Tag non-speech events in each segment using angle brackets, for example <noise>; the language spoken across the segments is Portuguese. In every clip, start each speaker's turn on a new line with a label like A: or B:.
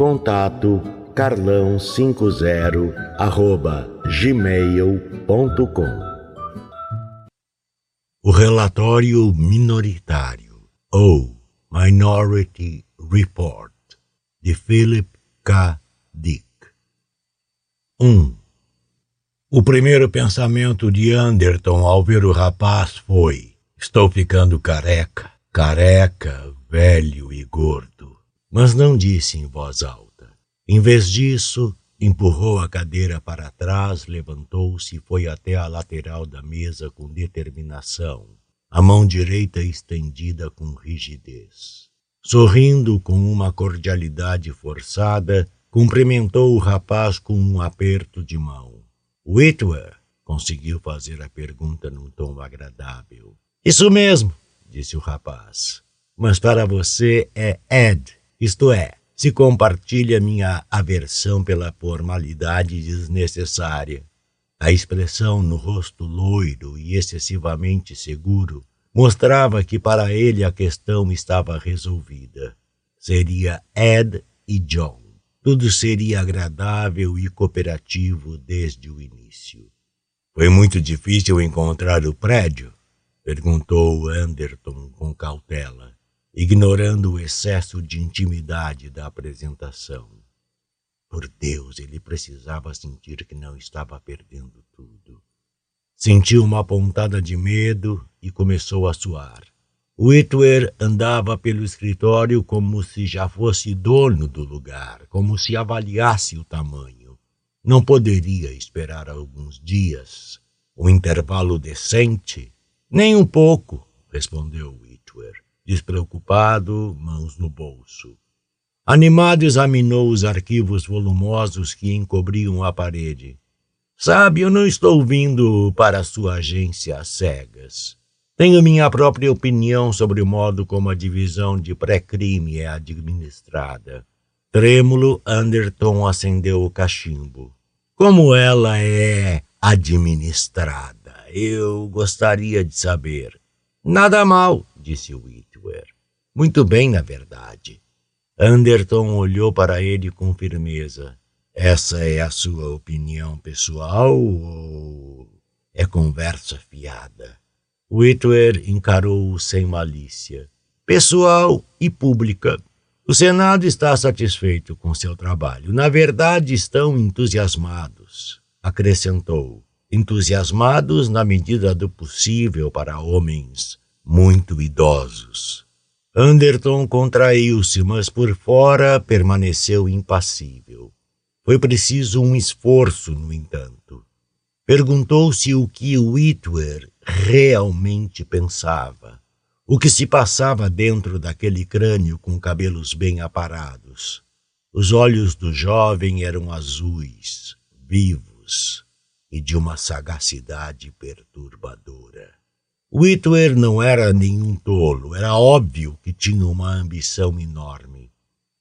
A: Contato carlão50 arroba gmail.com O relatório minoritário ou Minority Report de Philip K. Dick 1. Um, o primeiro pensamento de Anderton ao ver o rapaz foi: Estou ficando careca, careca, velho e gordo mas não disse em voz alta. Em vez disso, empurrou a cadeira para trás, levantou-se e foi até a lateral da mesa com determinação, a mão direita estendida com rigidez. Sorrindo com uma cordialidade forçada, cumprimentou o rapaz com um aperto de mão. Whitwer conseguiu fazer a pergunta num tom agradável. Isso mesmo, disse o rapaz. Mas para você é Ed. Isto é, se compartilha minha aversão pela formalidade desnecessária. A expressão no rosto loiro e excessivamente seguro mostrava que para ele a questão estava resolvida. Seria Ed e John. Tudo seria agradável e cooperativo desde o início. Foi muito difícil encontrar o prédio? perguntou Anderton com cautela ignorando o excesso de intimidade da apresentação. Por Deus, ele precisava sentir que não estava perdendo tudo. Sentiu uma pontada de medo e começou a suar. Whitwer andava pelo escritório como se já fosse dono do lugar, como se avaliasse o tamanho. Não poderia esperar alguns dias, um intervalo decente? Nem um pouco, respondeu Whitwer despreocupado, mãos no bolso. Animado examinou os arquivos volumosos que encobriam a parede. Sabe, eu não estou vindo para sua agência às cegas. Tenho minha própria opinião sobre o modo como a divisão de pré-crime é administrada. Trêmulo, Anderton acendeu o cachimbo. Como ela é administrada? Eu gostaria de saber. Nada mal, disse Will. Muito bem, na verdade. Anderton olhou para ele com firmeza. Essa é a sua opinião pessoal ou é conversa fiada? Whitwer encarou-o sem malícia. Pessoal e pública. O Senado está satisfeito com seu trabalho. Na verdade, estão entusiasmados, acrescentou. Entusiasmados na medida do possível para homens muito idosos. Anderton contraiu-se, mas por fora permaneceu impassível. Foi preciso um esforço, no entanto. Perguntou-se o que Whitwer realmente pensava, o que se passava dentro daquele crânio com cabelos bem aparados. Os olhos do jovem eram azuis, vivos e de uma sagacidade perturbadora. Whitwer não era nenhum tolo, era óbvio que tinha uma ambição enorme.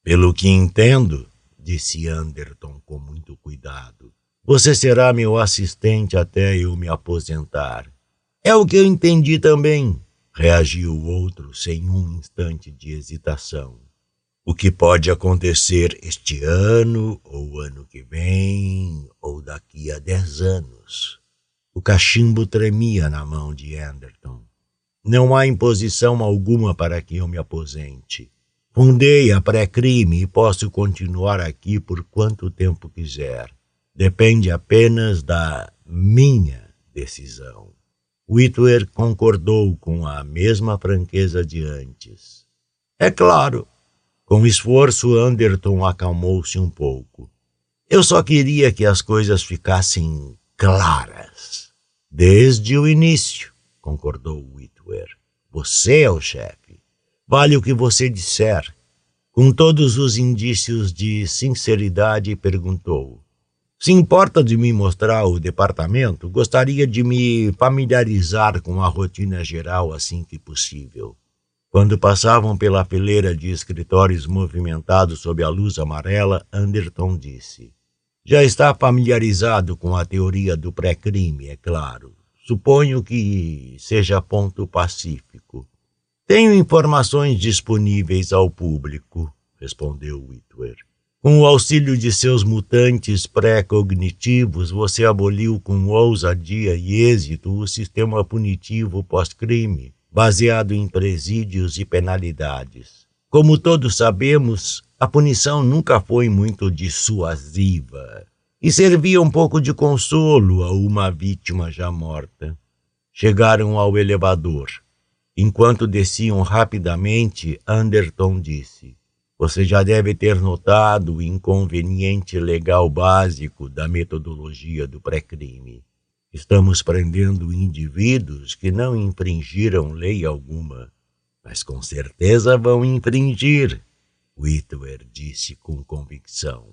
A: Pelo que entendo, disse Anderton com muito cuidado, você será meu assistente até eu me aposentar. É o que eu entendi também, reagiu o outro sem um instante de hesitação. O que pode acontecer este ano, ou ano que vem, ou daqui a dez anos? O cachimbo tremia na mão de Anderton. Não há imposição alguma para que eu me aposente. Fundei a pré-crime e posso continuar aqui por quanto tempo quiser. Depende apenas da minha decisão. Whitwer concordou com a mesma franqueza de antes. É claro. Com esforço, Anderton acalmou-se um pouco. Eu só queria que as coisas ficassem claras. Desde o início, concordou Whitwer. Você é o chefe. Vale o que você disser. Com todos os indícios de sinceridade, perguntou: Se importa de me mostrar o departamento, gostaria de me familiarizar com a rotina geral assim que possível. Quando passavam pela fileira de escritórios movimentados sob a luz amarela, Anderton disse: Já está familiarizado com a teoria do pré-crime, é claro. Suponho que seja ponto pacífico. Tenho informações disponíveis ao público, respondeu Whitwer. Com o auxílio de seus mutantes pré-cognitivos, você aboliu com ousadia e êxito o sistema punitivo pós-crime, baseado em presídios e penalidades. Como todos sabemos, a punição nunca foi muito dissuasiva e servia um pouco de consolo a uma vítima já morta. Chegaram ao elevador. Enquanto desciam rapidamente, Anderton disse: Você já deve ter notado o inconveniente legal básico da metodologia do pré-crime. Estamos prendendo indivíduos que não infringiram lei alguma, mas com certeza vão infringir, Whitwer disse com convicção.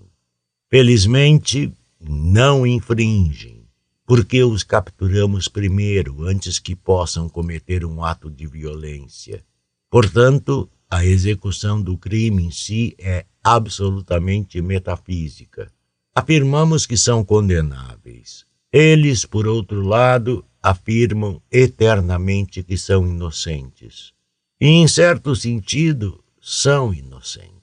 A: Felizmente, não infringem porque os capturamos primeiro, antes que possam cometer um ato de violência. Portanto, a execução do crime em si é absolutamente metafísica. Afirmamos que são condenáveis. Eles, por outro lado, afirmam eternamente que são inocentes. E, em certo sentido, são inocentes.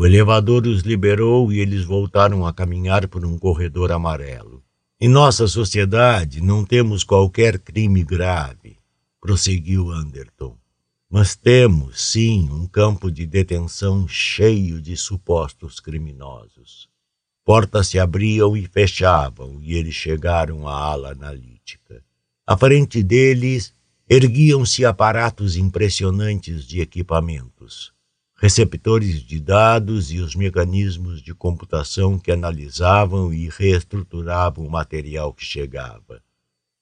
A: O elevador os liberou e eles voltaram a caminhar por um corredor amarelo. Em nossa sociedade não temos qualquer crime grave, prosseguiu Anderton, mas temos, sim, um campo de detenção cheio de supostos criminosos. Portas se abriam e fechavam e eles chegaram à ala analítica. À frente deles erguiam-se aparatos impressionantes de equipamentos receptores de dados e os mecanismos de computação que analisavam e reestruturavam o material que chegava.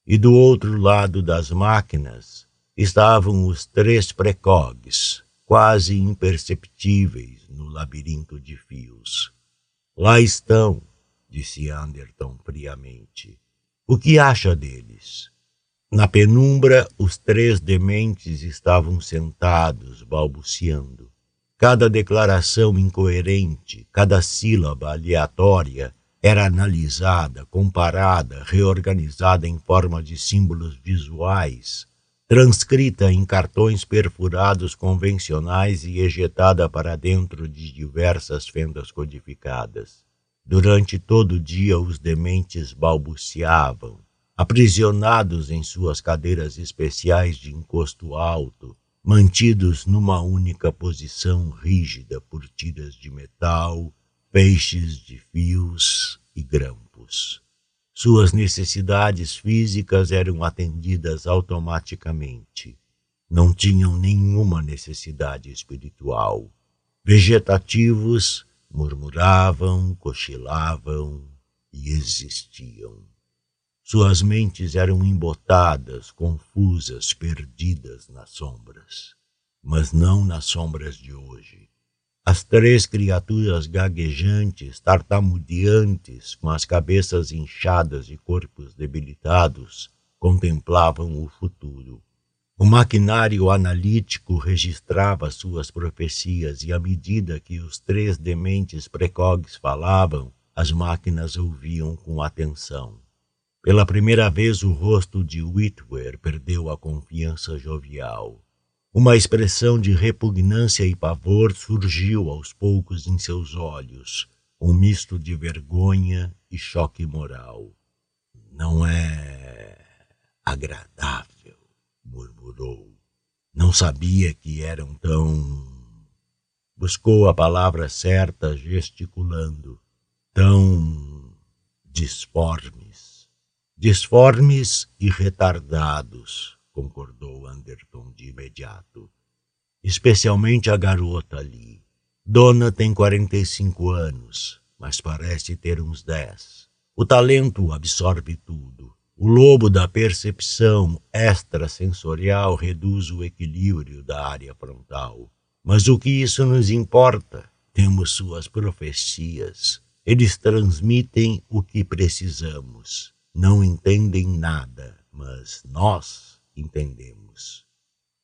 A: E do outro lado das máquinas estavam os três precogs, quase imperceptíveis no labirinto de fios. Lá estão, disse Anderton friamente. O que acha deles? Na penumbra, os três dementes estavam sentados, balbuciando. Cada declaração incoerente, cada sílaba aleatória era analisada, comparada, reorganizada em forma de símbolos visuais, transcrita em cartões perfurados convencionais e ejetada para dentro de diversas fendas codificadas. Durante todo o dia, os dementes balbuciavam, aprisionados em suas cadeiras especiais de encosto alto, mantidos numa única posição rígida por tiras de metal, peixes de fios e grampos. Suas necessidades físicas eram atendidas automaticamente. Não tinham nenhuma necessidade espiritual. Vegetativos murmuravam, cochilavam e existiam. Suas mentes eram embotadas, confusas, perdidas nas sombras. Mas não nas sombras de hoje. As três criaturas gaguejantes, tartamudeantes, com as cabeças inchadas e corpos debilitados, contemplavam o futuro. O maquinário analítico registrava suas profecias e, à medida que os três dementes precogs falavam, as máquinas ouviam com atenção. Pela primeira vez, o rosto de Whitwer perdeu a confiança jovial. Uma expressão de repugnância e pavor surgiu aos poucos em seus olhos, um misto de vergonha e choque moral. Não é agradável, murmurou. Não sabia que eram tão. Buscou a palavra certa, gesticulando. Tão disformes Disformes e retardados, concordou Anderton de imediato. Especialmente a garota ali. Dona tem 45 anos, mas parece ter uns 10. O talento absorve tudo. O lobo da percepção extrasensorial reduz o equilíbrio da área frontal. Mas o que isso nos importa? Temos suas profecias. Eles transmitem o que precisamos. Não entendem nada, mas nós entendemos.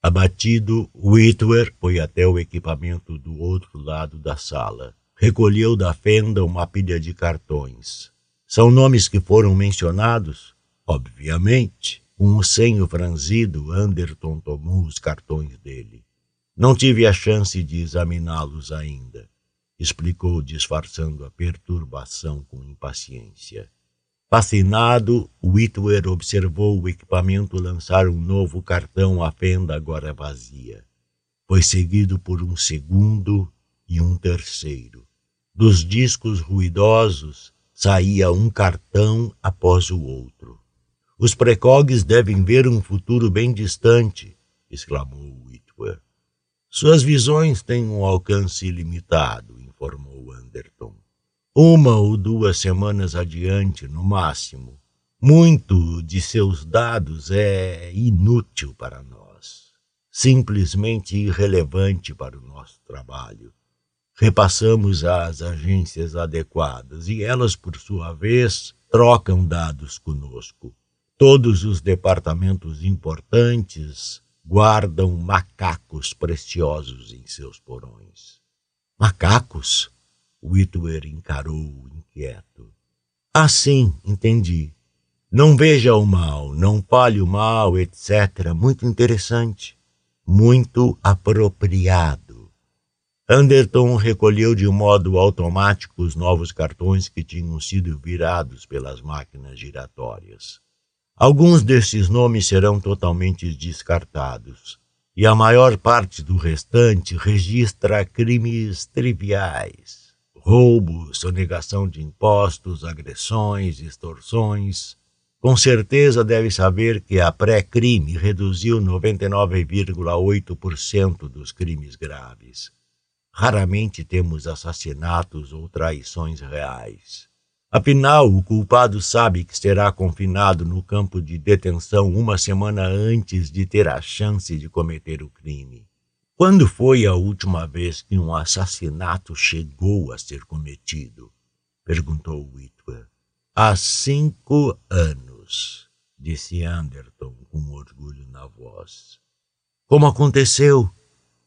A: Abatido, Whitwer foi até o equipamento do outro lado da sala. Recolheu da fenda uma pilha de cartões. São nomes que foram mencionados? Obviamente. Com o senho franzido, Anderton tomou os cartões dele. Não tive a chance de examiná-los ainda, explicou, disfarçando a perturbação com impaciência. Fascinado, Whitwer observou o equipamento lançar um novo cartão à fenda agora vazia. Foi seguido por um segundo e um terceiro. Dos discos ruidosos saía um cartão após o outro. Os precogs devem ver um futuro bem distante, exclamou Whitwer. Suas visões têm um alcance limitado, informou Anderton uma ou duas semanas adiante, no máximo. Muito de seus dados é inútil para nós, simplesmente irrelevante para o nosso trabalho. Repassamos às agências adequadas e elas, por sua vez, trocam dados conosco. Todos os departamentos importantes guardam macacos preciosos em seus porões. Macacos? Whitwer encarou inquieto. Ah, sim, entendi. Não veja o mal, não fale o mal, etc. Muito interessante. Muito apropriado. Anderton recolheu de modo automático os novos cartões que tinham sido virados pelas máquinas giratórias. Alguns desses nomes serão totalmente descartados, e a maior parte do restante registra crimes triviais roubo, sonegação de impostos, agressões, extorsões. Com certeza deve saber que a pré-crime reduziu 99,8% dos crimes graves. Raramente temos assassinatos ou traições reais. Afinal, o culpado sabe que será confinado no campo de detenção uma semana antes de ter a chance de cometer o crime. Quando foi a última vez que um assassinato chegou a ser cometido? perguntou Whitwer. Há cinco anos, disse Anderton com orgulho na voz. Como aconteceu?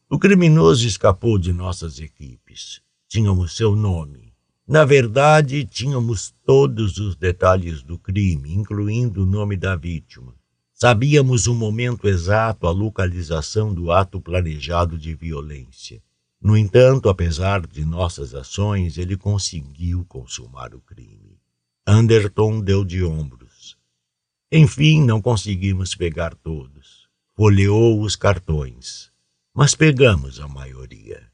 A: O criminoso escapou de nossas equipes. Tínhamos seu nome. Na verdade, tínhamos todos os detalhes do crime, incluindo o nome da vítima. Sabíamos o momento exato, a localização do ato planejado de violência. No entanto, apesar de nossas ações, ele conseguiu consumar o crime. Anderton deu de ombros. Enfim, não conseguimos pegar todos. Folheou os cartões, mas pegamos a maioria.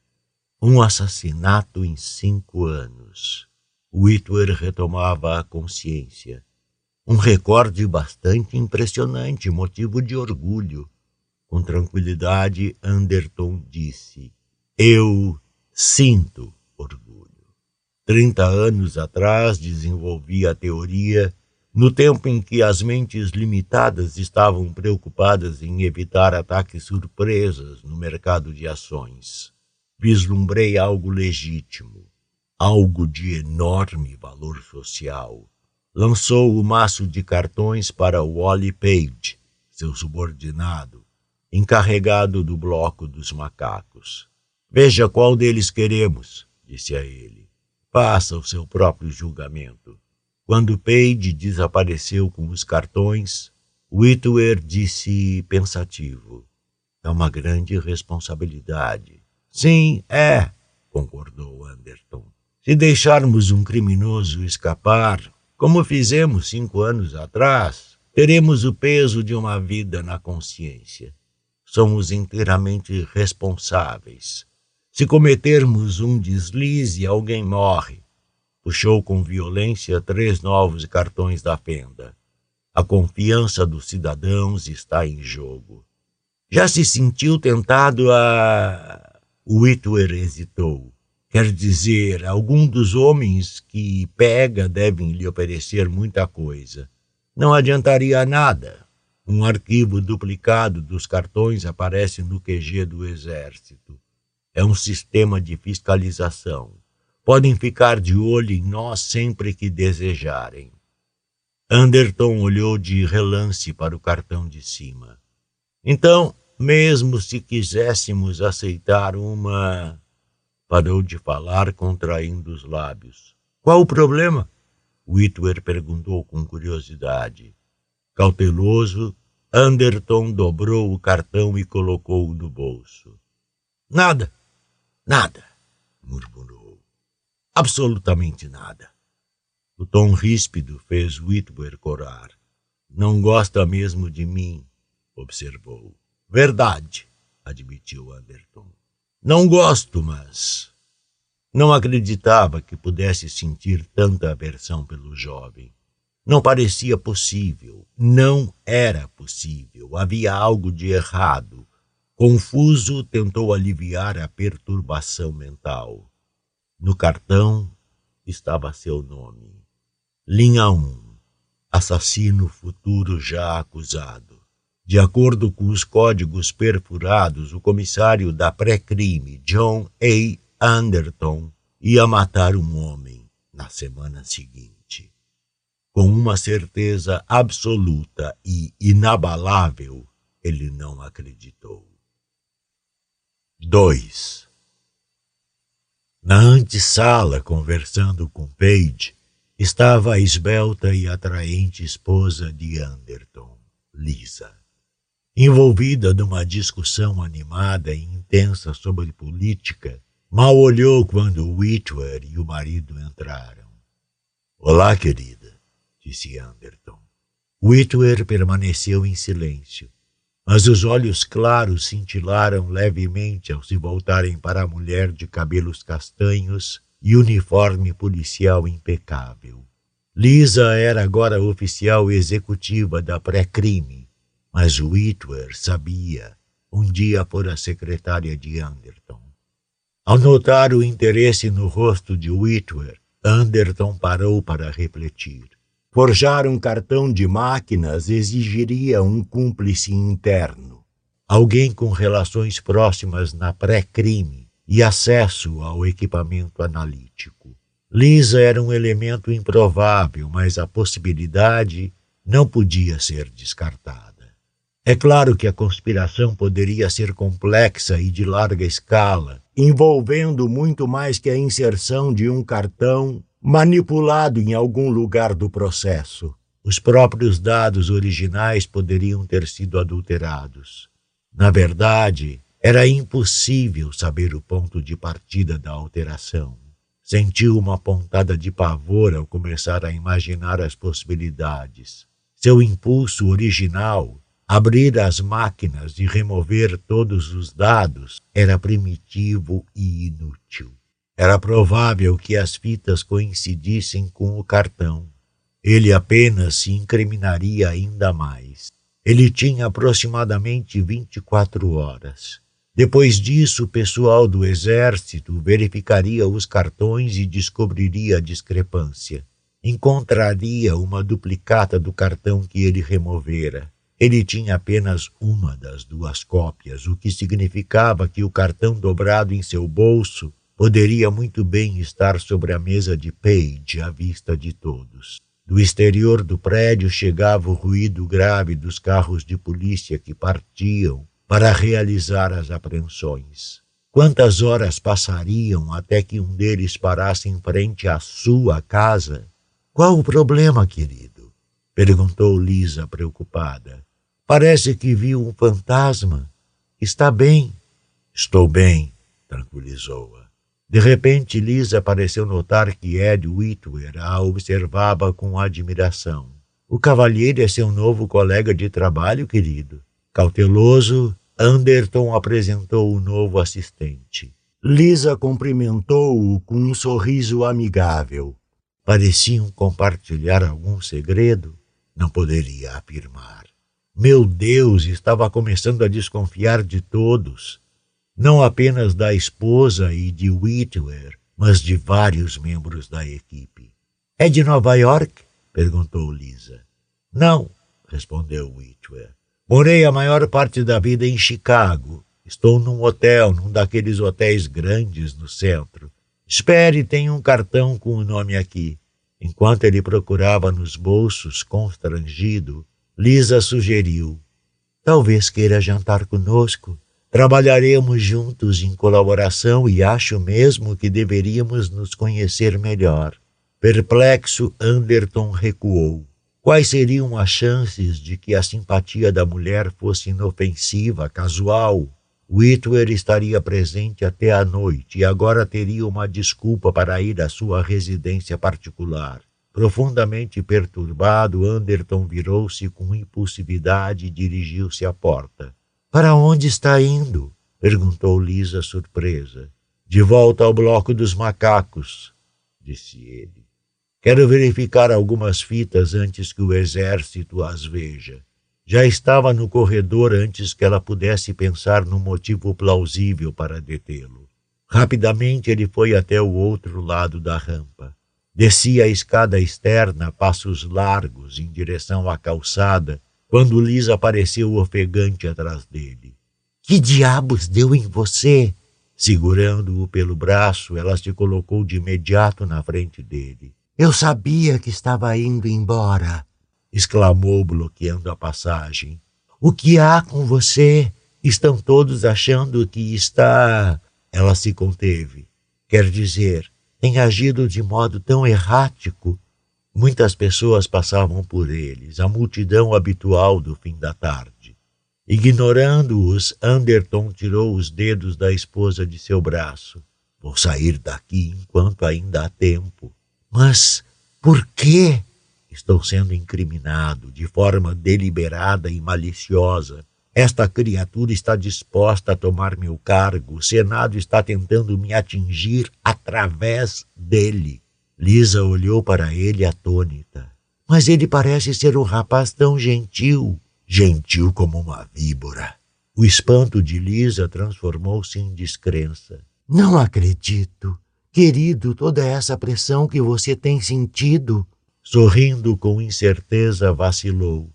A: Um assassinato em cinco anos. Whitwer retomava a consciência. Um recorde bastante impressionante, motivo de orgulho. Com tranquilidade, Anderton disse: Eu sinto orgulho. Trinta anos atrás desenvolvi a teoria no tempo em que as mentes limitadas estavam preocupadas em evitar ataques surpresas no mercado de ações. Vislumbrei algo legítimo, algo de enorme valor social lançou o maço de cartões para Wally Page, seu subordinado, encarregado do bloco dos macacos. Veja qual deles queremos, disse a ele. Faça o seu próprio julgamento. Quando Page desapareceu com os cartões, Whitwer disse pensativo: É uma grande responsabilidade. Sim, é, concordou Anderton. Se deixarmos um criminoso escapar, como fizemos cinco anos atrás, teremos o peso de uma vida na consciência. Somos inteiramente responsáveis. Se cometermos um deslize, alguém morre. Puxou com violência três novos cartões da fenda. A confiança dos cidadãos está em jogo. Já se sentiu tentado a. Whitwer hesitou. Quer dizer, algum dos homens que pega devem lhe oferecer muita coisa. Não adiantaria nada. Um arquivo duplicado dos cartões aparece no QG do Exército. É um sistema de fiscalização. Podem ficar de olho em nós sempre que desejarem. Anderton olhou de relance para o cartão de cima. Então, mesmo se quiséssemos aceitar uma Parou de falar, contraindo os lábios. Qual o problema? Whitwer perguntou com curiosidade. Cauteloso, Anderton dobrou o cartão e colocou-o no bolso. Nada, nada, murmurou. Absolutamente nada. O tom ríspido fez Whitwer corar. Não gosta mesmo de mim, observou. Verdade, admitiu Anderton. Não gosto, mas. Não acreditava que pudesse sentir tanta aversão pelo jovem. Não parecia possível, não era possível, havia algo de errado. Confuso, tentou aliviar a perturbação mental. No cartão estava seu nome. Linha 1. Assassino futuro já acusado. De acordo com os códigos perfurados, o comissário da pré-crime, John A. Anderton, ia matar um homem na semana seguinte. Com uma certeza absoluta e inabalável, ele não acreditou. 2. Na antessala, conversando com Page, estava a esbelta e atraente esposa de Anderton, Lisa envolvida numa discussão animada e intensa sobre política, mal olhou quando Whitwer e o marido entraram. Olá, querida, disse Anderton. Whitwer permaneceu em silêncio, mas os olhos claros cintilaram levemente ao se voltarem para a mulher de cabelos castanhos e uniforme policial impecável. Lisa era agora oficial executiva da pré-crime mas Whitwer sabia, um dia fora secretária de Anderton. Ao notar o interesse no rosto de Whitwer, Anderton parou para refletir. Forjar um cartão de máquinas exigiria um cúmplice interno, alguém com relações próximas na pré-crime e acesso ao equipamento analítico. Lisa era um elemento improvável, mas a possibilidade não podia ser descartada. É claro que a conspiração poderia ser complexa e de larga escala, envolvendo muito mais que a inserção de um cartão manipulado em algum lugar do processo. Os próprios dados originais poderiam ter sido adulterados. Na verdade, era impossível saber o ponto de partida da alteração. Sentiu uma pontada de pavor ao começar a imaginar as possibilidades. Seu impulso original Abrir as máquinas e remover todos os dados era primitivo e inútil. Era provável que as fitas coincidissem com o cartão. Ele apenas se incriminaria ainda mais. Ele tinha aproximadamente 24 horas. Depois disso, o pessoal do exército verificaria os cartões e descobriria a discrepância. Encontraria uma duplicata do cartão que ele removera. Ele tinha apenas uma das duas cópias, o que significava que o cartão dobrado em seu bolso poderia muito bem estar sobre a mesa de Page à vista de todos. Do exterior do prédio chegava o ruído grave dos carros de polícia que partiam para realizar as apreensões. Quantas horas passariam até que um deles parasse em frente à sua casa? Qual o problema, querido? Perguntou Lisa, preocupada. Parece que viu um fantasma. Está bem? Estou bem, tranquilizou-a. De repente, Lisa pareceu notar que Ed Whitwer a observava com admiração. O cavalheiro é seu novo colega de trabalho, querido. Cauteloso, Anderton apresentou o novo assistente. Lisa cumprimentou-o com um sorriso amigável. Pareciam compartilhar algum segredo. não poderia afirmar. Meu Deus, estava começando a desconfiar de todos, não apenas da esposa e de Whitwer, mas de vários membros da equipe. É de Nova York? perguntou Lisa. Não, respondeu Whitwer. Morei a maior parte da vida em Chicago. Estou num hotel, num daqueles hotéis grandes no centro. Espere, tem um cartão com o nome aqui. Enquanto ele procurava nos bolsos, constrangido, Lisa sugeriu: Talvez queira jantar conosco. Trabalharemos juntos em colaboração e acho mesmo que deveríamos nos conhecer melhor. Perplexo, Anderton recuou. Quais seriam as chances de que a simpatia da mulher fosse inofensiva, casual? Whitwer estaria presente até a noite e agora teria uma desculpa para ir à sua residência particular. Profundamente perturbado, Anderton virou-se com impulsividade e dirigiu-se à porta. Para onde está indo? perguntou Lisa surpresa. De volta ao bloco dos macacos, disse ele. Quero verificar algumas fitas antes que o exército as veja. Já estava no corredor antes que ela pudesse pensar no motivo plausível para detê-lo. Rapidamente ele foi até o outro lado da rampa. Descia a escada externa passos largos em direção à calçada quando Lisa apareceu ofegante atrás dele. Que diabos deu em você? Segurando-o pelo braço, ela se colocou de imediato na frente dele. Eu sabia que estava indo embora, exclamou, bloqueando a passagem. O que há com você? Estão todos achando que está. Ela se conteve. Quer dizer, tem agido de modo tão errático Muitas pessoas passavam por eles, a multidão habitual do fim da tarde. Ignorando-os, Anderton tirou os dedos da esposa de seu braço. Vou sair daqui enquanto ainda há tempo. Mas por quê? Estou sendo incriminado de forma deliberada e maliciosa. Esta criatura está disposta a tomar meu cargo. O Senado está tentando me atingir através dele. Lisa olhou para ele atônita. Mas ele parece ser um rapaz tão gentil. Gentil como uma víbora. O espanto de Lisa transformou-se em descrença. Não acredito. Querido, toda essa pressão que você tem sentido. Sorrindo com incerteza, vacilou.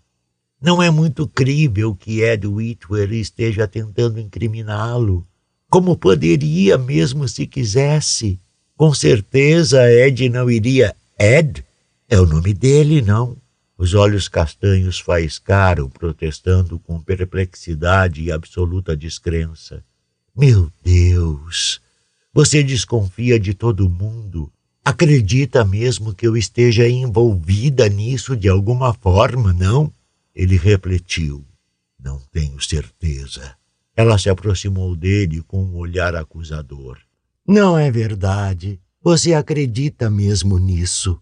A: Não é muito crível que Ed Whitwer esteja tentando incriminá-lo. Como poderia, mesmo se quisesse? Com certeza Ed não iria. Ed? É o nome dele, não? Os olhos castanhos faiscaram, protestando com perplexidade e absoluta descrença. Meu Deus! Você desconfia de todo mundo. Acredita mesmo que eu esteja envolvida nisso de alguma forma, não? Ele refletiu. Não tenho certeza. Ela se aproximou dele com um olhar acusador. Não é verdade. Você acredita mesmo nisso?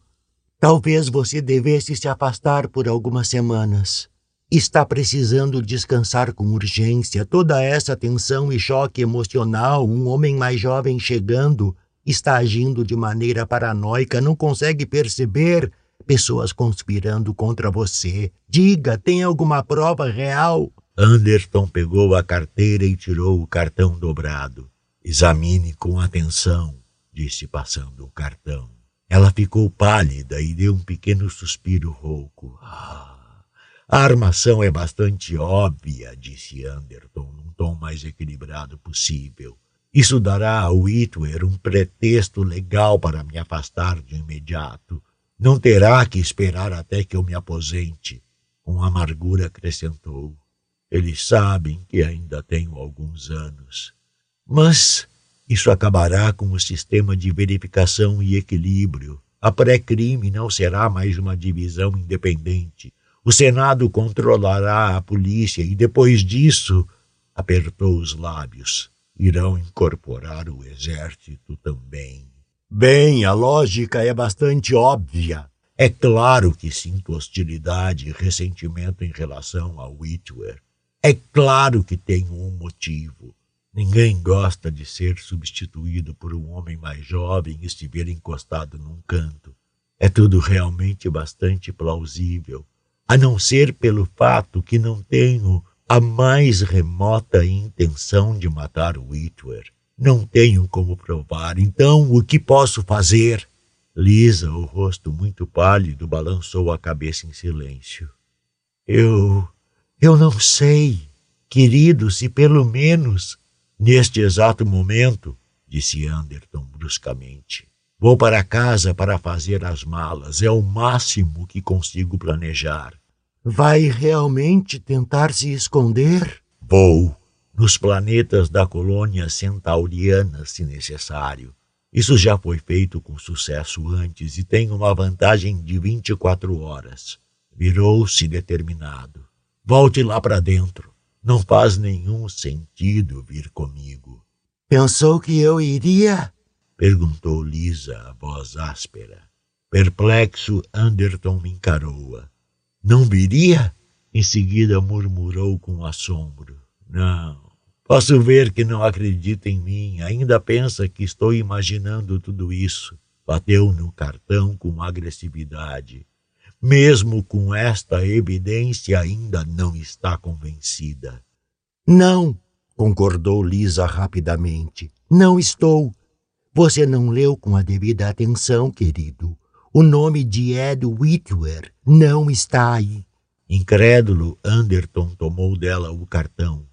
A: Talvez você devesse se afastar por algumas semanas. Está precisando descansar com urgência. Toda essa tensão e choque emocional, um homem mais jovem chegando, está agindo de maneira paranoica, não consegue perceber pessoas conspirando contra você. Diga, tem alguma prova real? Anderton pegou a carteira e tirou o cartão dobrado. Examine com atenção, disse passando o cartão. Ela ficou pálida e deu um pequeno suspiro rouco. Ah, a armação é bastante óbvia, disse Anderton, num tom mais equilibrado possível. Isso dará a Whitwer um pretexto legal para me afastar de imediato. Não terá que esperar até que eu me aposente. Com amargura acrescentou. Eles sabem que ainda tenho alguns anos. Mas isso acabará com o sistema de verificação e equilíbrio. A pré-crime não será mais uma divisão independente. O Senado controlará a polícia e depois disso, apertou os lábios, irão incorporar o exército também. Bem, a lógica é bastante óbvia. É claro que sinto hostilidade e ressentimento em relação a Whitwer. É claro que tenho um motivo. Ninguém gosta de ser substituído por um homem mais jovem e se ver encostado num canto. É tudo realmente bastante plausível. a não ser pelo fato que não tenho a mais remota intenção de matar Whitwer. Não tenho como provar. Então, o que posso fazer? Lisa, o rosto muito pálido, balançou a cabeça em silêncio. Eu. Eu não sei, querido, se pelo menos. Neste exato momento, disse Anderton bruscamente. Vou para casa para fazer as malas. É o máximo que consigo planejar. Vai realmente tentar se esconder? Vou. Nos planetas da colônia centauriana, se necessário. Isso já foi feito com sucesso antes e tem uma vantagem de 24 horas. Virou-se determinado. Volte lá para dentro. Não faz nenhum sentido vir comigo. Pensou que eu iria? Perguntou Lisa, a voz áspera. Perplexo, Anderton me encarou-a. Não viria? Em seguida murmurou com assombro. Não. Posso ver que não acredita em mim, ainda pensa que estou imaginando tudo isso. Bateu no cartão com agressividade. Mesmo com esta evidência, ainda não está convencida. Não, concordou Lisa rapidamente. Não estou. Você não leu com a devida atenção, querido. O nome de Ed Whitwer não está aí. Incrédulo, Anderton tomou dela o cartão.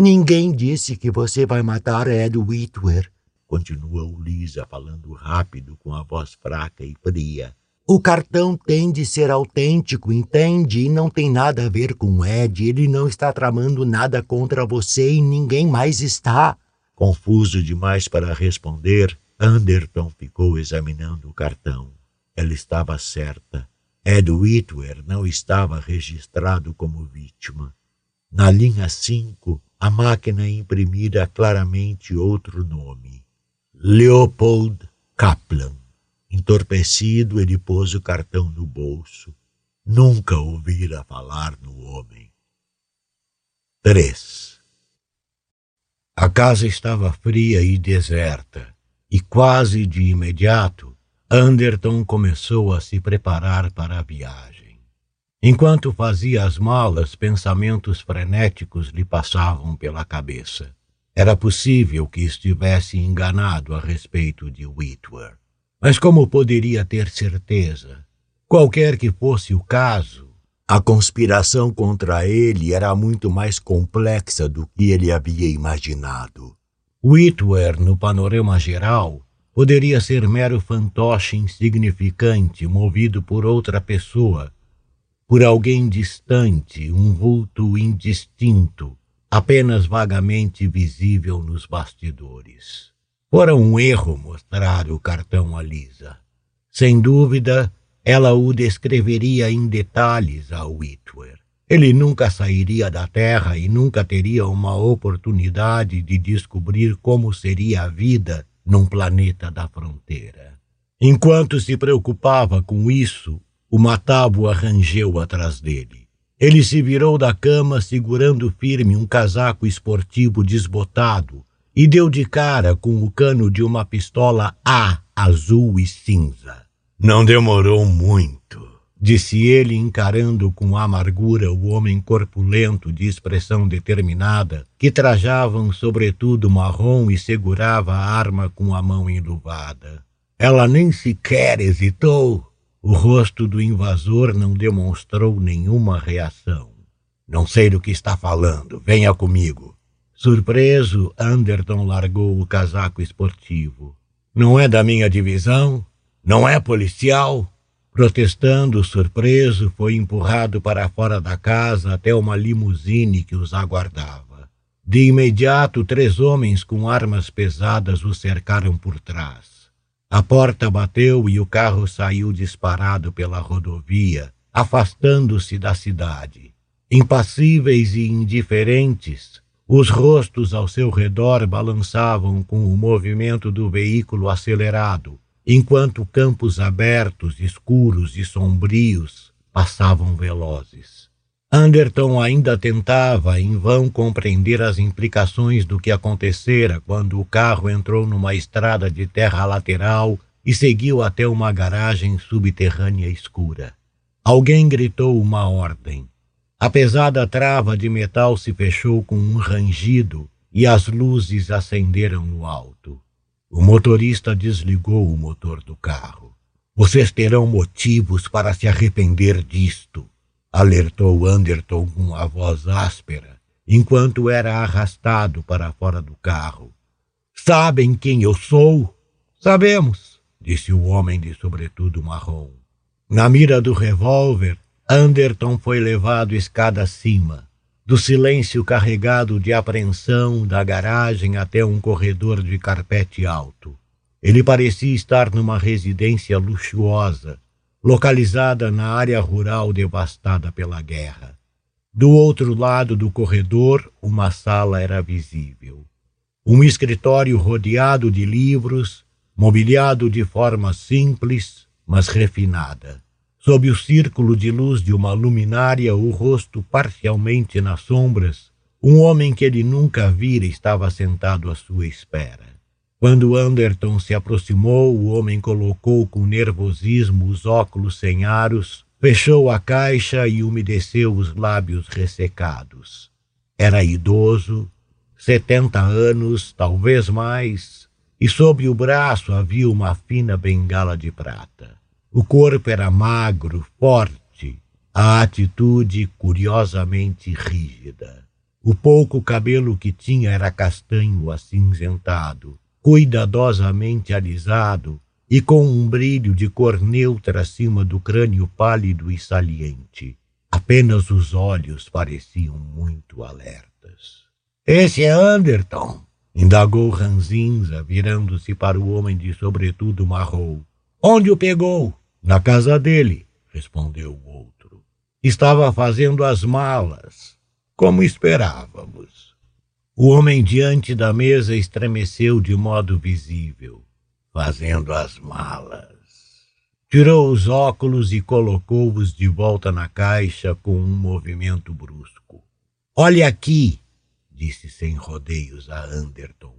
A: Ninguém disse que você vai matar Ed Whitwer, continuou Lisa falando rápido com a voz fraca e fria. O cartão tem de ser autêntico, entende? E não tem nada a ver com Ed. Ele não está tramando nada contra você e ninguém mais está. Confuso demais para responder, Anderton ficou examinando o cartão. Ela estava certa. Ed Whitwer não estava registrado como vítima. Na linha 5, a máquina imprimira claramente outro nome: Leopold Kaplan. Entorpecido, ele pôs o cartão no bolso. Nunca ouvira falar no homem. 3. A casa estava fria e deserta, e quase de imediato Anderton começou a se preparar para a viagem. Enquanto fazia as malas, pensamentos frenéticos lhe passavam pela cabeça. Era possível que estivesse enganado a respeito de Whitwer. Mas como poderia ter certeza? Qualquer que fosse o caso, a conspiração contra ele era muito mais complexa do que ele havia imaginado. Whitwer, no panorama geral, poderia ser mero fantoche insignificante movido por outra pessoa, por alguém distante, um vulto indistinto, apenas vagamente visível nos bastidores. Fora um erro mostrar o cartão a Lisa. Sem dúvida, ela o descreveria em detalhes a Whitwer. Ele nunca sairia da Terra e nunca teria uma oportunidade de descobrir como seria a vida num planeta da fronteira. Enquanto se preocupava com isso, o Matabo arrangeu atrás dele. Ele se virou da cama segurando firme um casaco esportivo desbotado e deu de cara com o cano de uma pistola A azul e cinza. Não demorou muito disse ele, encarando com amargura o homem corpulento de expressão determinada, que trajava um sobretudo marrom e segurava a arma com a mão enluvada. Ela nem sequer hesitou. O rosto do invasor não demonstrou nenhuma reação. Não sei do que está falando. Venha comigo. Surpreso, Anderton largou o casaco esportivo. Não é da minha divisão? Não é policial? Protestando, surpreso, foi empurrado para fora da casa até uma limusine que os aguardava. De imediato, três homens com armas pesadas o cercaram por trás. A porta bateu e o carro saiu disparado pela rodovia, afastando-se da cidade. Impassíveis e indiferentes, os rostos ao seu redor balançavam com o movimento do veículo acelerado, enquanto campos abertos, escuros e sombrios passavam velozes. Anderton ainda tentava em vão compreender as implicações do que acontecera quando o carro entrou numa estrada de terra lateral e seguiu até uma garagem subterrânea escura. Alguém gritou uma ordem. A pesada trava de metal se fechou com um rangido e as luzes acenderam no alto. O motorista desligou o motor do carro. Vocês terão motivos para se arrepender disto, alertou Anderton com a voz áspera, enquanto era arrastado para fora do carro. Sabem quem eu sou? Sabemos, disse o homem de sobretudo marrom. Na mira do revólver, Anderton foi levado escada acima, do silêncio carregado de apreensão da garagem até um corredor de carpete alto. Ele parecia estar numa residência luxuosa, localizada na área rural devastada pela guerra. Do outro lado do corredor, uma sala era visível. Um escritório rodeado de livros, mobiliado de forma simples, mas refinada. Sob o círculo de luz de uma luminária, o rosto parcialmente nas sombras, um homem que ele nunca vira estava sentado à sua espera. Quando Anderton se aproximou, o homem colocou com nervosismo os óculos sem aros, fechou a caixa e umedeceu os lábios ressecados. Era idoso, setenta anos, talvez mais, e sob o braço havia uma fina bengala de prata. O corpo era magro, forte, a atitude curiosamente rígida. O pouco cabelo que tinha era castanho acinzentado, cuidadosamente alisado e com um brilho de cor neutra acima do crânio pálido e saliente. Apenas os olhos pareciam muito alertas. Esse é Anderton, indagou Ranzinza, virando-se para o homem de sobretudo marrom. Onde o pegou? Na casa dele, respondeu o outro. Estava fazendo as malas, como esperávamos. O homem diante da mesa estremeceu de modo visível, fazendo as malas. Tirou os óculos e colocou-os de volta na caixa com um movimento brusco. Olhe aqui, disse sem rodeios a Anderton.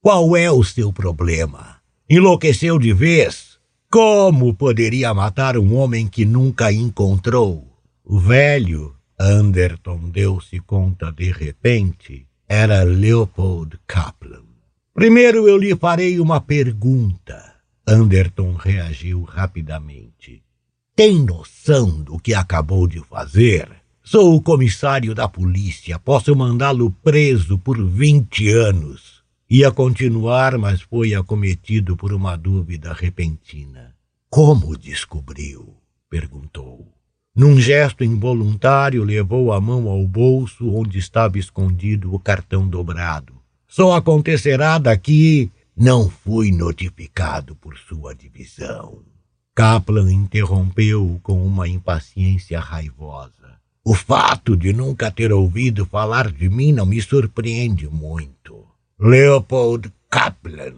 A: Qual é o seu problema? Enlouqueceu de vez? Como poderia matar um homem que nunca encontrou? O velho, Anderton deu-se conta de repente, era Leopold Kaplan. Primeiro eu lhe farei uma pergunta. Anderton reagiu rapidamente. Tem noção do que acabou de fazer? Sou o comissário da polícia. Posso mandá-lo preso por vinte anos. Ia continuar, mas foi acometido por uma dúvida repentina. Como descobriu? perguntou. Num gesto involuntário, levou a mão ao bolso onde estava escondido o cartão dobrado. Só acontecerá daqui. Não fui notificado por sua divisão. Kaplan interrompeu com uma impaciência raivosa. O fato de nunca ter ouvido falar de mim não me surpreende muito. Leopold Kaplan,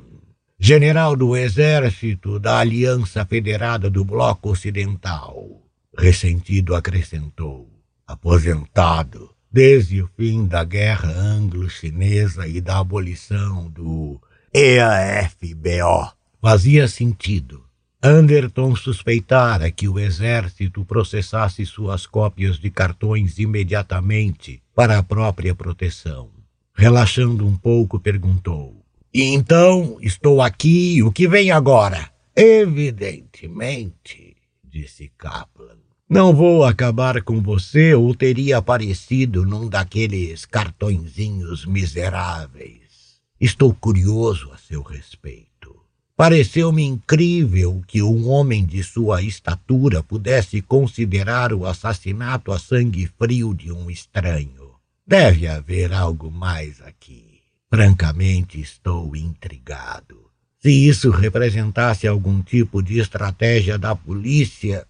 A: general do exército da Aliança Federada do Bloco Ocidental. Ressentido acrescentou, aposentado desde o fim da Guerra Anglo-Chinesa e da abolição do EAFBO. Fazia sentido. Anderton suspeitara que o exército processasse suas cópias de cartões imediatamente para a própria proteção. Relaxando um pouco, perguntou: Então, estou aqui, o que vem agora? Evidentemente, disse Kaplan. Não vou acabar com você ou teria aparecido num daqueles cartõezinhos miseráveis. Estou curioso a seu respeito. Pareceu-me incrível que um homem de sua estatura pudesse considerar o assassinato a sangue frio de um estranho. Deve haver algo mais aqui. Francamente, estou intrigado. Se isso representasse algum tipo de estratégia da polícia,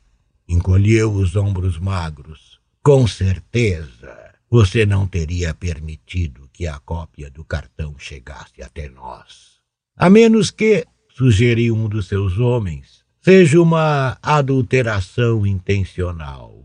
A: encolheu os ombros magros. Com certeza, você não teria permitido que a cópia do cartão chegasse até nós. A menos que, sugeriu um dos seus homens, seja uma adulteração intencional.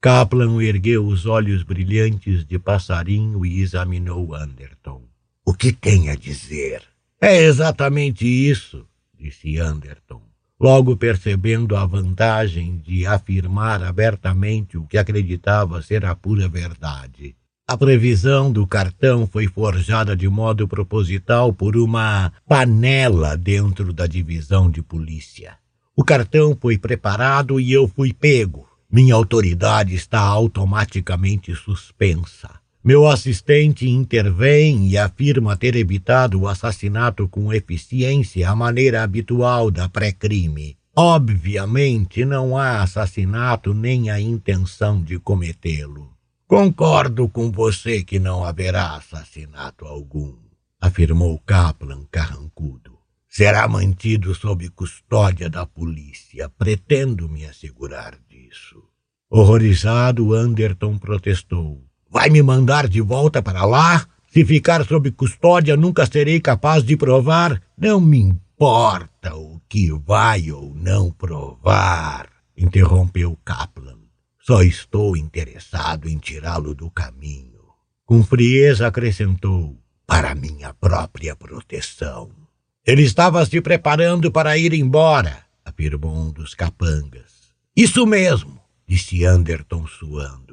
A: Kaplan ergueu os olhos brilhantes de passarinho e examinou Anderton. O que tem a dizer? É exatamente isso, disse Anderton. Logo percebendo a vantagem de afirmar abertamente o que acreditava ser a pura verdade. A previsão do cartão foi forjada de modo proposital por uma panela dentro da divisão de polícia. O cartão foi preparado e eu fui pego. Minha autoridade está automaticamente suspensa. Meu assistente intervém e afirma ter evitado o assassinato com eficiência à maneira habitual da pré-crime. Obviamente não há assassinato nem a intenção de cometê-lo. Concordo com você que não haverá assassinato algum, afirmou Kaplan carrancudo. Será mantido sob custódia da polícia. Pretendo me assegurar disso. Horrorizado, Anderton protestou. Vai me mandar de volta para lá? Se ficar sob custódia, nunca serei capaz de provar. Não me importa o que vai ou não provar, interrompeu Kaplan. Só estou interessado em tirá-lo do caminho. Com frieza acrescentou, para minha própria proteção. Ele estava se preparando para ir embora, afirmou um dos capangas. Isso mesmo, disse Anderton suando.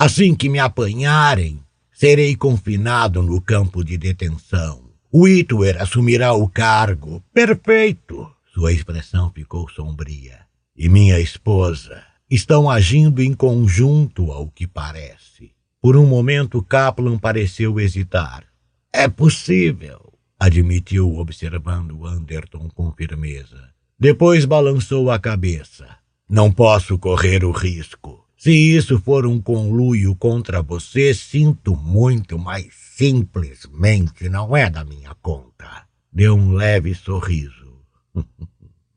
A: Assim que me apanharem, serei confinado no campo de detenção. Whitwer assumirá o cargo. Perfeito! Sua expressão ficou sombria. E minha esposa estão agindo em conjunto, ao que parece. Por um momento, Kaplan pareceu hesitar. É possível, admitiu, observando Anderton com firmeza. Depois balançou a cabeça. Não posso correr o risco. Se isso for um conluio contra você, sinto muito, mas simplesmente não é da minha conta. Deu um leve sorriso. <laughs>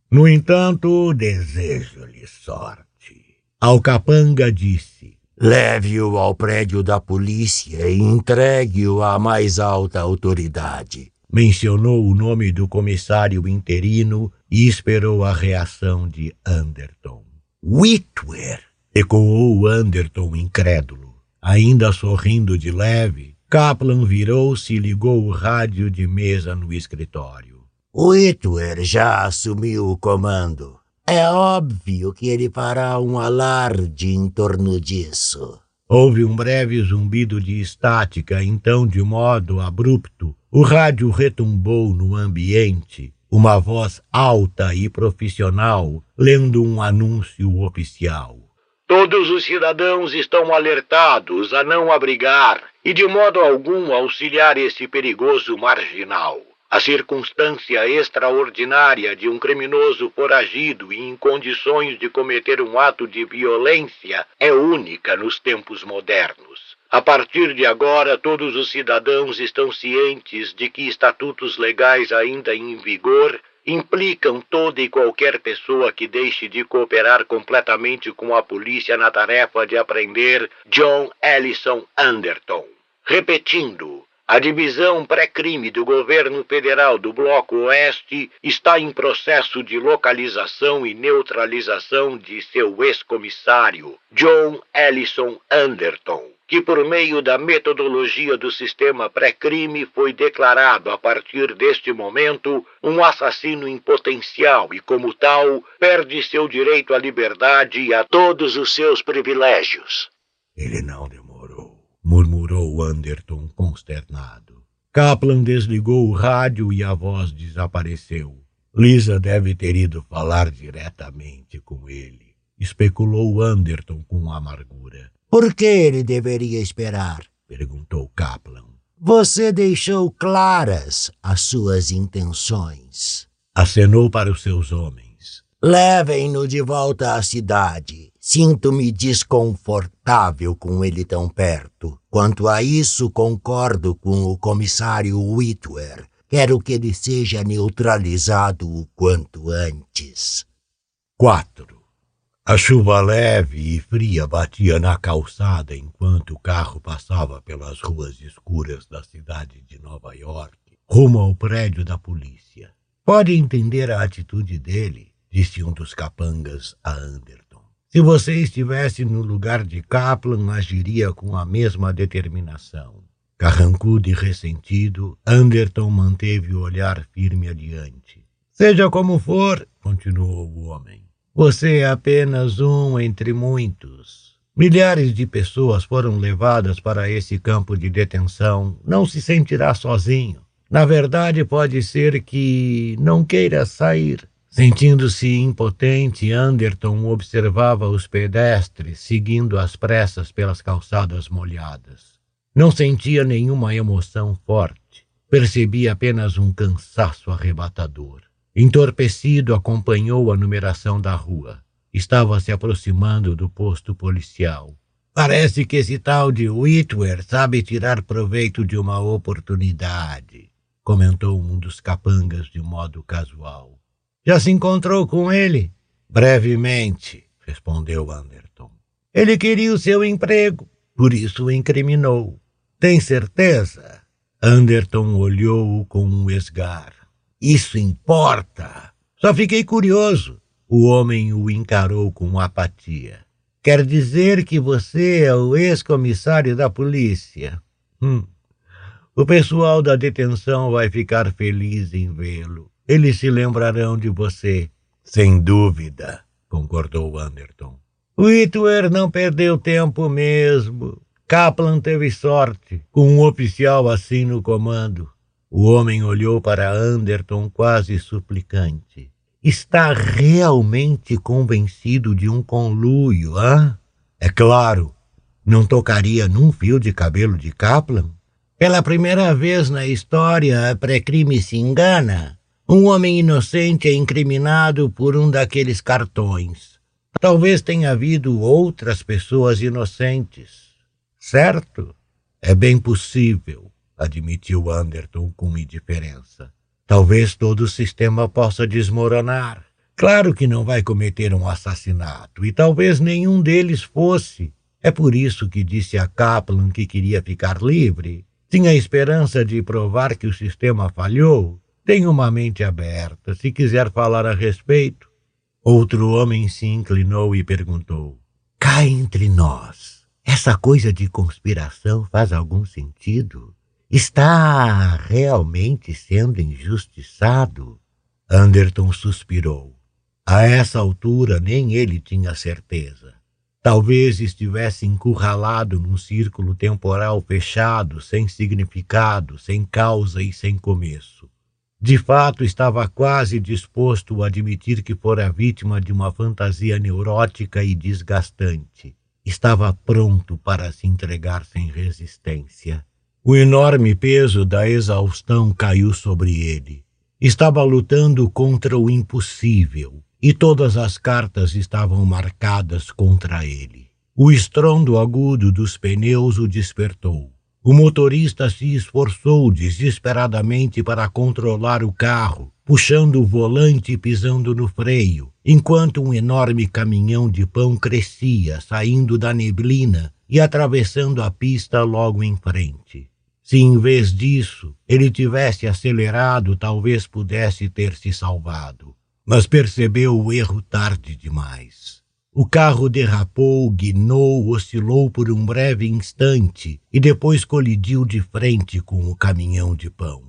A: no entanto, desejo-lhe sorte. Alcapanga disse: Leve-o ao prédio da polícia e entregue-o à mais alta autoridade. Mencionou o nome do comissário interino e esperou a reação de Anderton. Whitwer! Ecoou Anderton incrédulo. Ainda sorrindo de leve, Kaplan virou-se e ligou o rádio de mesa no escritório.
B: Whitwer já assumiu o comando. É óbvio que ele fará um alarde em torno disso.
A: Houve um breve zumbido de estática, então, de modo abrupto, o rádio retumbou no ambiente, uma voz alta e profissional lendo um anúncio oficial.
C: Todos os cidadãos estão alertados a não abrigar e de modo algum auxiliar esse perigoso marginal. A circunstância extraordinária de um criminoso foragido e em condições de cometer um ato de violência é única nos tempos modernos. A partir de agora, todos os cidadãos estão cientes de que estatutos legais ainda em vigor implicam toda e qualquer pessoa que deixe de cooperar completamente com a polícia na tarefa de apreender John Ellison Anderton. Repetindo, a divisão pré-crime do governo federal do Bloco Oeste está em processo de localização e neutralização de seu ex-comissário, John Ellison Anderton que, por meio da metodologia do sistema pré-crime, foi declarado a partir deste momento um assassino em potencial e, como tal, perde seu direito à liberdade e a todos os seus privilégios.
A: Ele não demorou, murmurou Anderton consternado. Kaplan desligou o rádio e a voz desapareceu. Lisa deve ter ido falar diretamente com ele, especulou Anderton com amargura.
B: Por que ele deveria esperar? perguntou Kaplan. Você deixou claras as suas intenções.
A: Acenou para os seus homens.
B: Levem-no de volta à cidade. Sinto-me desconfortável com ele tão perto. Quanto a isso, concordo com o comissário Whitwer. Quero que ele seja neutralizado o quanto antes.
A: 4. A chuva leve e fria batia na calçada enquanto o carro passava pelas ruas escuras da cidade de Nova York, rumo ao prédio da polícia. Pode entender a atitude dele, disse um dos capangas a Anderton. Se você estivesse no lugar de Kaplan, agiria com a mesma determinação. Carrancudo e ressentido, Anderton manteve o olhar firme adiante. Seja como for, continuou o homem, você é apenas um entre muitos. Milhares de pessoas foram levadas para esse campo de detenção. Não se sentirá sozinho. Na verdade, pode ser que não queira sair. Sentindo-se impotente, Anderton observava os pedestres seguindo às pressas pelas calçadas molhadas. Não sentia nenhuma emoção forte. Percebia apenas um cansaço arrebatador. Entorpecido, acompanhou a numeração da rua. Estava se aproximando do posto policial. Parece que esse tal de Whitwer sabe tirar proveito de uma oportunidade, comentou um dos capangas de modo casual. Já se encontrou com ele? Brevemente, respondeu Anderton. Ele queria o seu emprego, por isso o incriminou. Tem certeza? Anderton olhou-o com um esgar. Isso importa. Só fiquei curioso. O homem o encarou com apatia. Quer dizer que você é o ex-comissário da polícia? Hum. O pessoal da detenção vai ficar feliz em vê-lo. Eles se lembrarão de você. Sem dúvida, concordou Anderton. Whitwer não perdeu tempo mesmo. Kaplan teve sorte, com um oficial assim no comando. O homem olhou para Anderton quase suplicante. Está realmente convencido de um conluio, hã? É claro. Não tocaria num fio de cabelo de Kaplan? Pela primeira vez na história, a pré-crime se engana. Um homem inocente é incriminado por um daqueles cartões. Talvez tenha havido outras pessoas inocentes. Certo? É bem possível admitiu Anderton com indiferença. Talvez todo o sistema possa desmoronar. Claro que não vai cometer um assassinato, e talvez nenhum deles fosse. É por isso que disse a Kaplan que queria ficar livre. Tinha esperança de provar que o sistema falhou. Tem uma mente aberta, se quiser falar a respeito. Outro homem se inclinou e perguntou: Cá entre nós, essa coisa de conspiração faz algum sentido? Está realmente sendo injustiçado? Anderton suspirou. A essa altura nem ele tinha certeza. Talvez estivesse encurralado num círculo temporal fechado, sem significado, sem causa e sem começo. De fato, estava quase disposto a admitir que fora vítima de uma fantasia neurótica e desgastante. Estava pronto para se entregar sem resistência. O enorme peso da exaustão caiu sobre ele. Estava lutando contra o impossível e todas as cartas estavam marcadas contra ele. O estrondo agudo dos pneus o despertou. O motorista se esforçou desesperadamente para controlar o carro, puxando o volante e pisando no freio, enquanto um enorme caminhão de pão crescia, saindo da neblina e atravessando a pista logo em frente. Se em vez disso ele tivesse acelerado, talvez pudesse ter se salvado. Mas percebeu o erro tarde demais. O carro derrapou, guinou, oscilou por um breve instante e depois colidiu de frente com o caminhão de pão.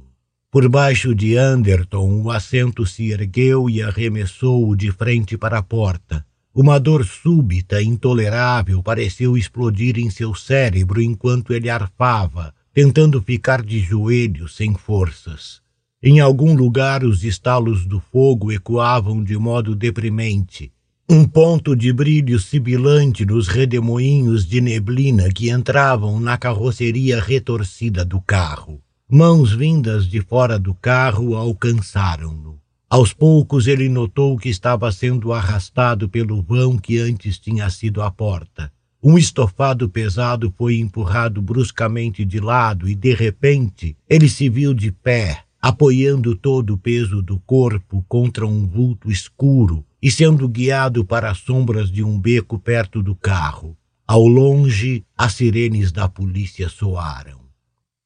A: Por baixo de Anderton, o assento se ergueu e arremessou-o de frente para a porta. Uma dor súbita, intolerável, pareceu explodir em seu cérebro enquanto ele arfava, tentando ficar de joelhos sem forças. Em algum lugar os estalos do fogo ecoavam de modo deprimente. Um ponto de brilho sibilante nos redemoinhos de neblina que entravam na carroceria retorcida do carro. Mãos vindas de fora do carro alcançaram-no. Aos poucos ele notou que estava sendo arrastado pelo vão que antes tinha sido a porta. Um estofado pesado foi empurrado bruscamente de lado e, de repente, ele se viu de pé, apoiando todo o peso do corpo contra um vulto escuro e sendo guiado para as sombras de um beco perto do carro. Ao longe, as sirenes da polícia soaram.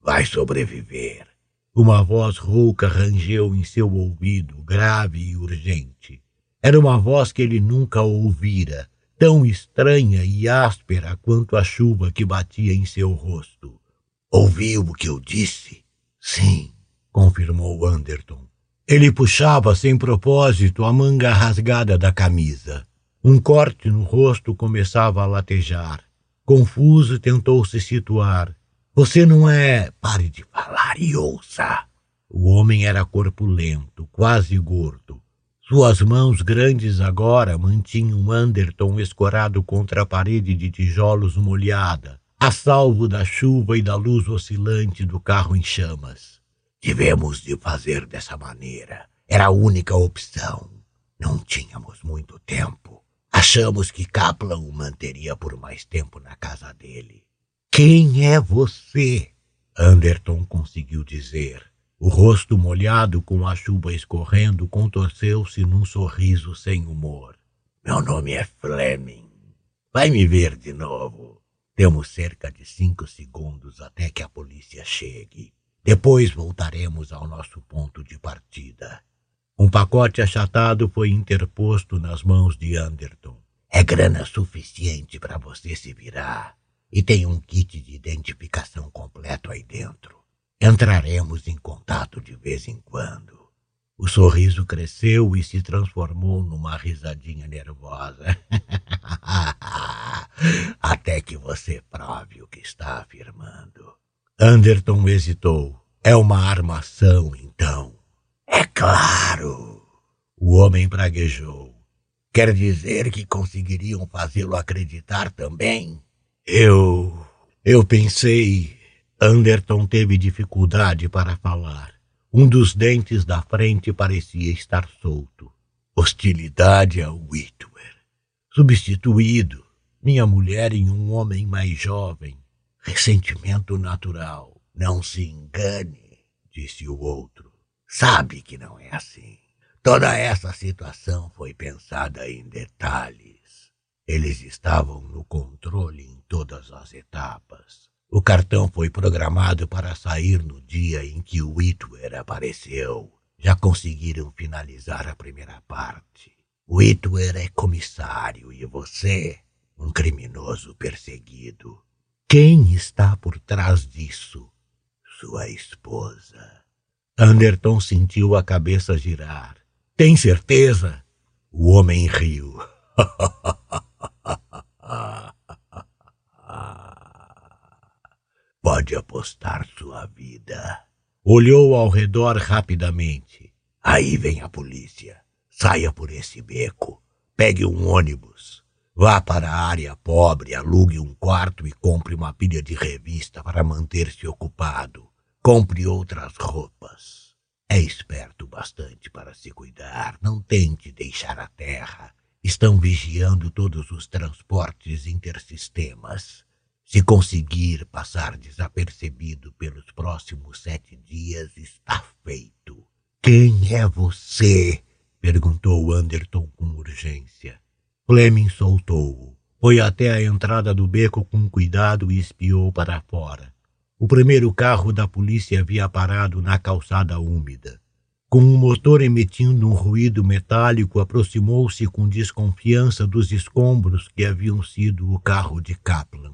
A: Vai sobreviver. Uma voz rouca rangeu em seu ouvido, grave e urgente. Era uma voz que ele nunca ouvira tão estranha e áspera quanto a chuva que batia em seu rosto. Ouviu o que eu disse? Sim, confirmou Anderton. Ele puxava sem propósito a manga rasgada da camisa. Um corte no rosto começava a latejar. Confuso, tentou se situar. Você não é. Pare de falar e ouça. O homem era corpulento, quase gordo. Suas mãos grandes agora mantinham Anderton escorado contra a parede de tijolos molhada, a salvo da chuva e da luz oscilante do carro em chamas. Tivemos de fazer dessa maneira. Era a única opção. Não tínhamos muito tempo. Achamos que Kaplan o manteria por mais tempo na casa dele. Quem é você? Anderton conseguiu dizer. O rosto molhado com a chuva escorrendo contorceu-se num sorriso sem humor. Meu nome é Fleming. Vai me ver de novo. Temos cerca de cinco segundos até que a polícia chegue. Depois voltaremos ao nosso ponto de partida. Um pacote achatado foi interposto nas mãos de Anderton. É grana suficiente para você se virar. E tem um kit de identificação completo aí dentro. Entraremos em contato de vez em quando. O sorriso cresceu e se transformou numa risadinha nervosa. <laughs> Até que você prove o que está afirmando. Anderton hesitou. É uma armação, então. É claro. O homem praguejou. Quer dizer que conseguiriam fazê-lo acreditar também? Eu. Eu pensei. Anderton teve dificuldade para falar. Um dos dentes da frente parecia estar solto. Hostilidade a Whitwer. Substituído, minha mulher em um homem mais jovem. Ressentimento natural. Não se engane, disse o outro. Sabe que não é assim. Toda essa situação foi pensada em detalhes. Eles estavam no controle em todas as etapas. O cartão foi programado para sair no dia em que o Whitwer apareceu. Já conseguiram finalizar a primeira parte. O Whitwer é comissário e você, um criminoso perseguido. Quem está por trás disso? Sua esposa. Anderton sentiu a cabeça girar. Tem certeza? O homem riu. <laughs> Pode apostar sua vida. Olhou ao redor rapidamente. Aí vem a polícia. Saia por esse beco. Pegue um ônibus. Vá para a área pobre, alugue um quarto e compre uma pilha de revista para manter-se ocupado. Compre outras roupas. É esperto bastante para se cuidar. Não tente deixar a terra. Estão vigiando todos os transportes intersistemas. Se conseguir passar desapercebido pelos próximos sete dias, está feito. Quem é você? perguntou Anderton com urgência. Fleming soltou-o. Foi até a entrada do beco com cuidado e espiou para fora. O primeiro carro da polícia havia parado na calçada úmida. Com o motor emitindo um ruído metálico, aproximou-se com desconfiança dos escombros que haviam sido o carro de Kaplan.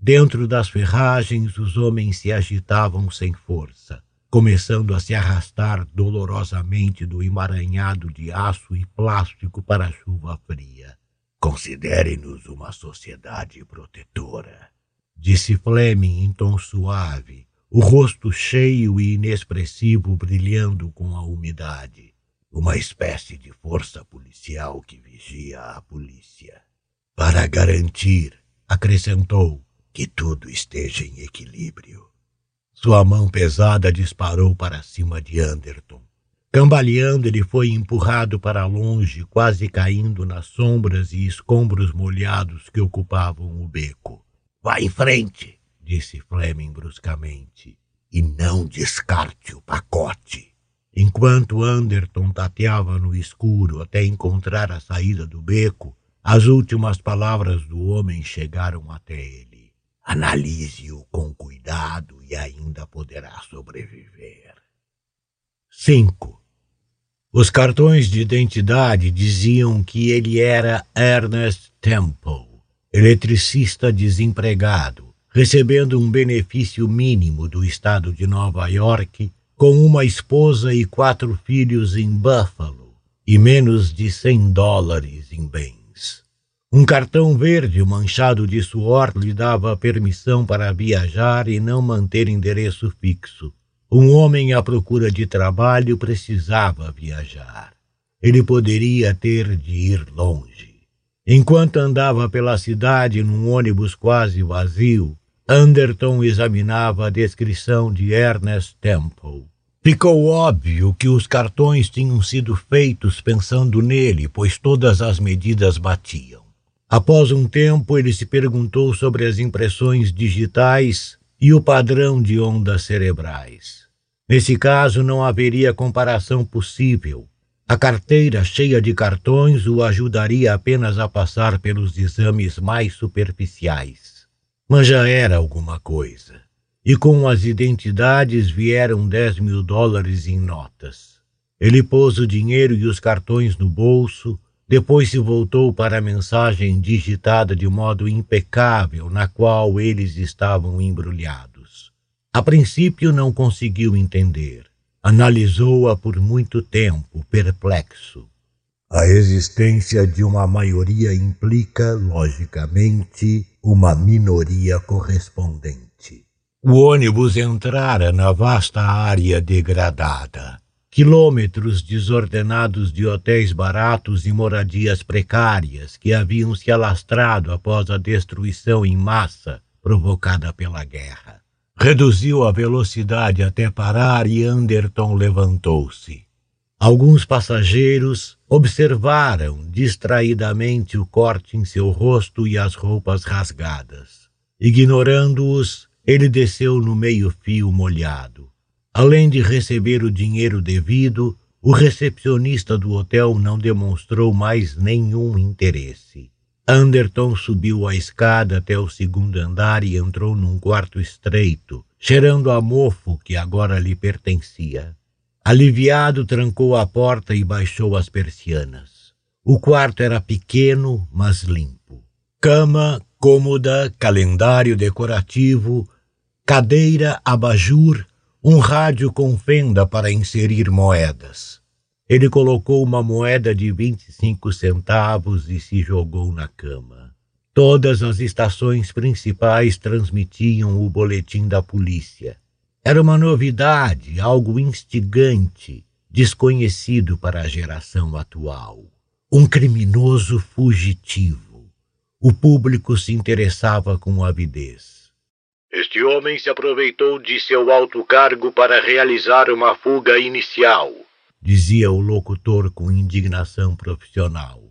A: Dentro das ferragens, os homens se agitavam sem força, começando a se arrastar dolorosamente do emaranhado de aço e plástico para a chuva fria. Considere-nos uma sociedade protetora, disse Fleming em tom suave, o rosto cheio e inexpressivo brilhando com a umidade. Uma espécie de força policial que vigia a polícia. Para garantir, acrescentou, que tudo esteja em equilíbrio. Sua mão pesada disparou para cima de Anderton. Cambaleando, ele foi empurrado para longe, quase caindo nas sombras e escombros molhados que ocupavam o beco. Vá em frente, disse Fleming bruscamente, e não descarte o pacote. Enquanto Anderton tateava no escuro até encontrar a saída do beco, as últimas palavras do homem chegaram até ele. Analise-o com cuidado e ainda poderá sobreviver. 5. Os cartões de identidade diziam que ele era Ernest Temple, eletricista desempregado, recebendo um benefício mínimo do estado de Nova York com uma esposa e quatro filhos em Buffalo e menos de cem dólares em bens. Um cartão verde manchado de suor lhe dava permissão para viajar e não manter endereço fixo. Um homem à procura de trabalho precisava viajar. Ele poderia ter de ir longe. Enquanto andava pela cidade num ônibus quase vazio, Anderton examinava a descrição de Ernest Temple. Ficou óbvio que os cartões tinham sido feitos pensando nele, pois todas as medidas batiam. Após um tempo, ele se perguntou sobre as impressões digitais e o padrão de ondas cerebrais. Nesse caso, não haveria comparação possível. A carteira cheia de cartões o ajudaria apenas a passar pelos exames mais superficiais. Mas já era alguma coisa. E com as identidades vieram dez mil dólares em notas. Ele pôs o dinheiro e os cartões no bolso depois se voltou para a mensagem digitada de modo impecável na qual eles estavam embrulhados. A princípio não conseguiu entender. Analisou-a por muito tempo, perplexo. A existência de uma maioria implica, logicamente, uma minoria correspondente. O ônibus entrara na vasta área degradada quilômetros desordenados de hotéis baratos e moradias precárias que haviam se alastrado após a destruição em massa provocada pela guerra. Reduziu a velocidade até parar e Anderton levantou-se. Alguns passageiros observaram distraidamente o corte em seu rosto e as roupas rasgadas. Ignorando-os, ele desceu no meio-fio molhado. Além de receber o dinheiro devido, o recepcionista do hotel não demonstrou mais nenhum interesse. Anderton subiu a escada até o segundo andar e entrou num quarto estreito, cheirando a mofo que agora lhe pertencia. Aliviado, trancou a porta e baixou as persianas. O quarto era pequeno, mas limpo. Cama, cômoda, calendário decorativo, cadeira, abajur um rádio com fenda para inserir moedas. Ele colocou uma moeda de 25 centavos e se jogou na cama. Todas as estações principais transmitiam o boletim da polícia. Era uma novidade, algo instigante, desconhecido para a geração atual. Um criminoso fugitivo. O público se interessava com avidez.
C: Este homem se aproveitou de seu alto cargo para realizar uma fuga inicial,
A: dizia o locutor com indignação profissional.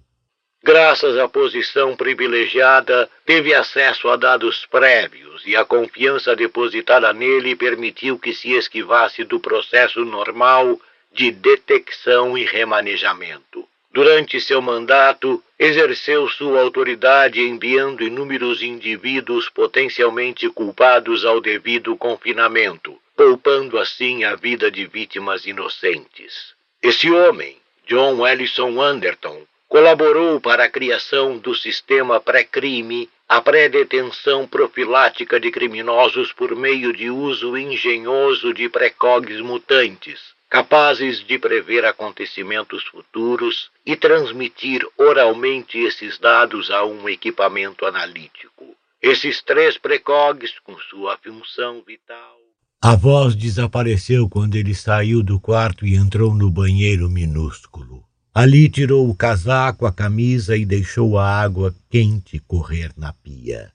C: Graças à posição privilegiada, teve acesso a dados prévios e a confiança depositada nele permitiu que se esquivasse do processo normal de detecção e remanejamento. Durante seu mandato, exerceu sua autoridade enviando inúmeros indivíduos potencialmente culpados ao devido confinamento, poupando assim a vida de vítimas inocentes. Esse homem, John Ellison Anderton, colaborou para a criação do sistema pré-crime, a pré-detenção profilática de criminosos por meio de uso engenhoso de precogs mutantes, capazes de prever acontecimentos futuros e transmitir oralmente esses dados a um equipamento analítico. Esses três precogs, com sua função vital.
A: A voz desapareceu quando ele saiu do quarto e entrou no banheiro minúsculo. Ali tirou o casaco, a camisa e deixou a água quente correr na pia.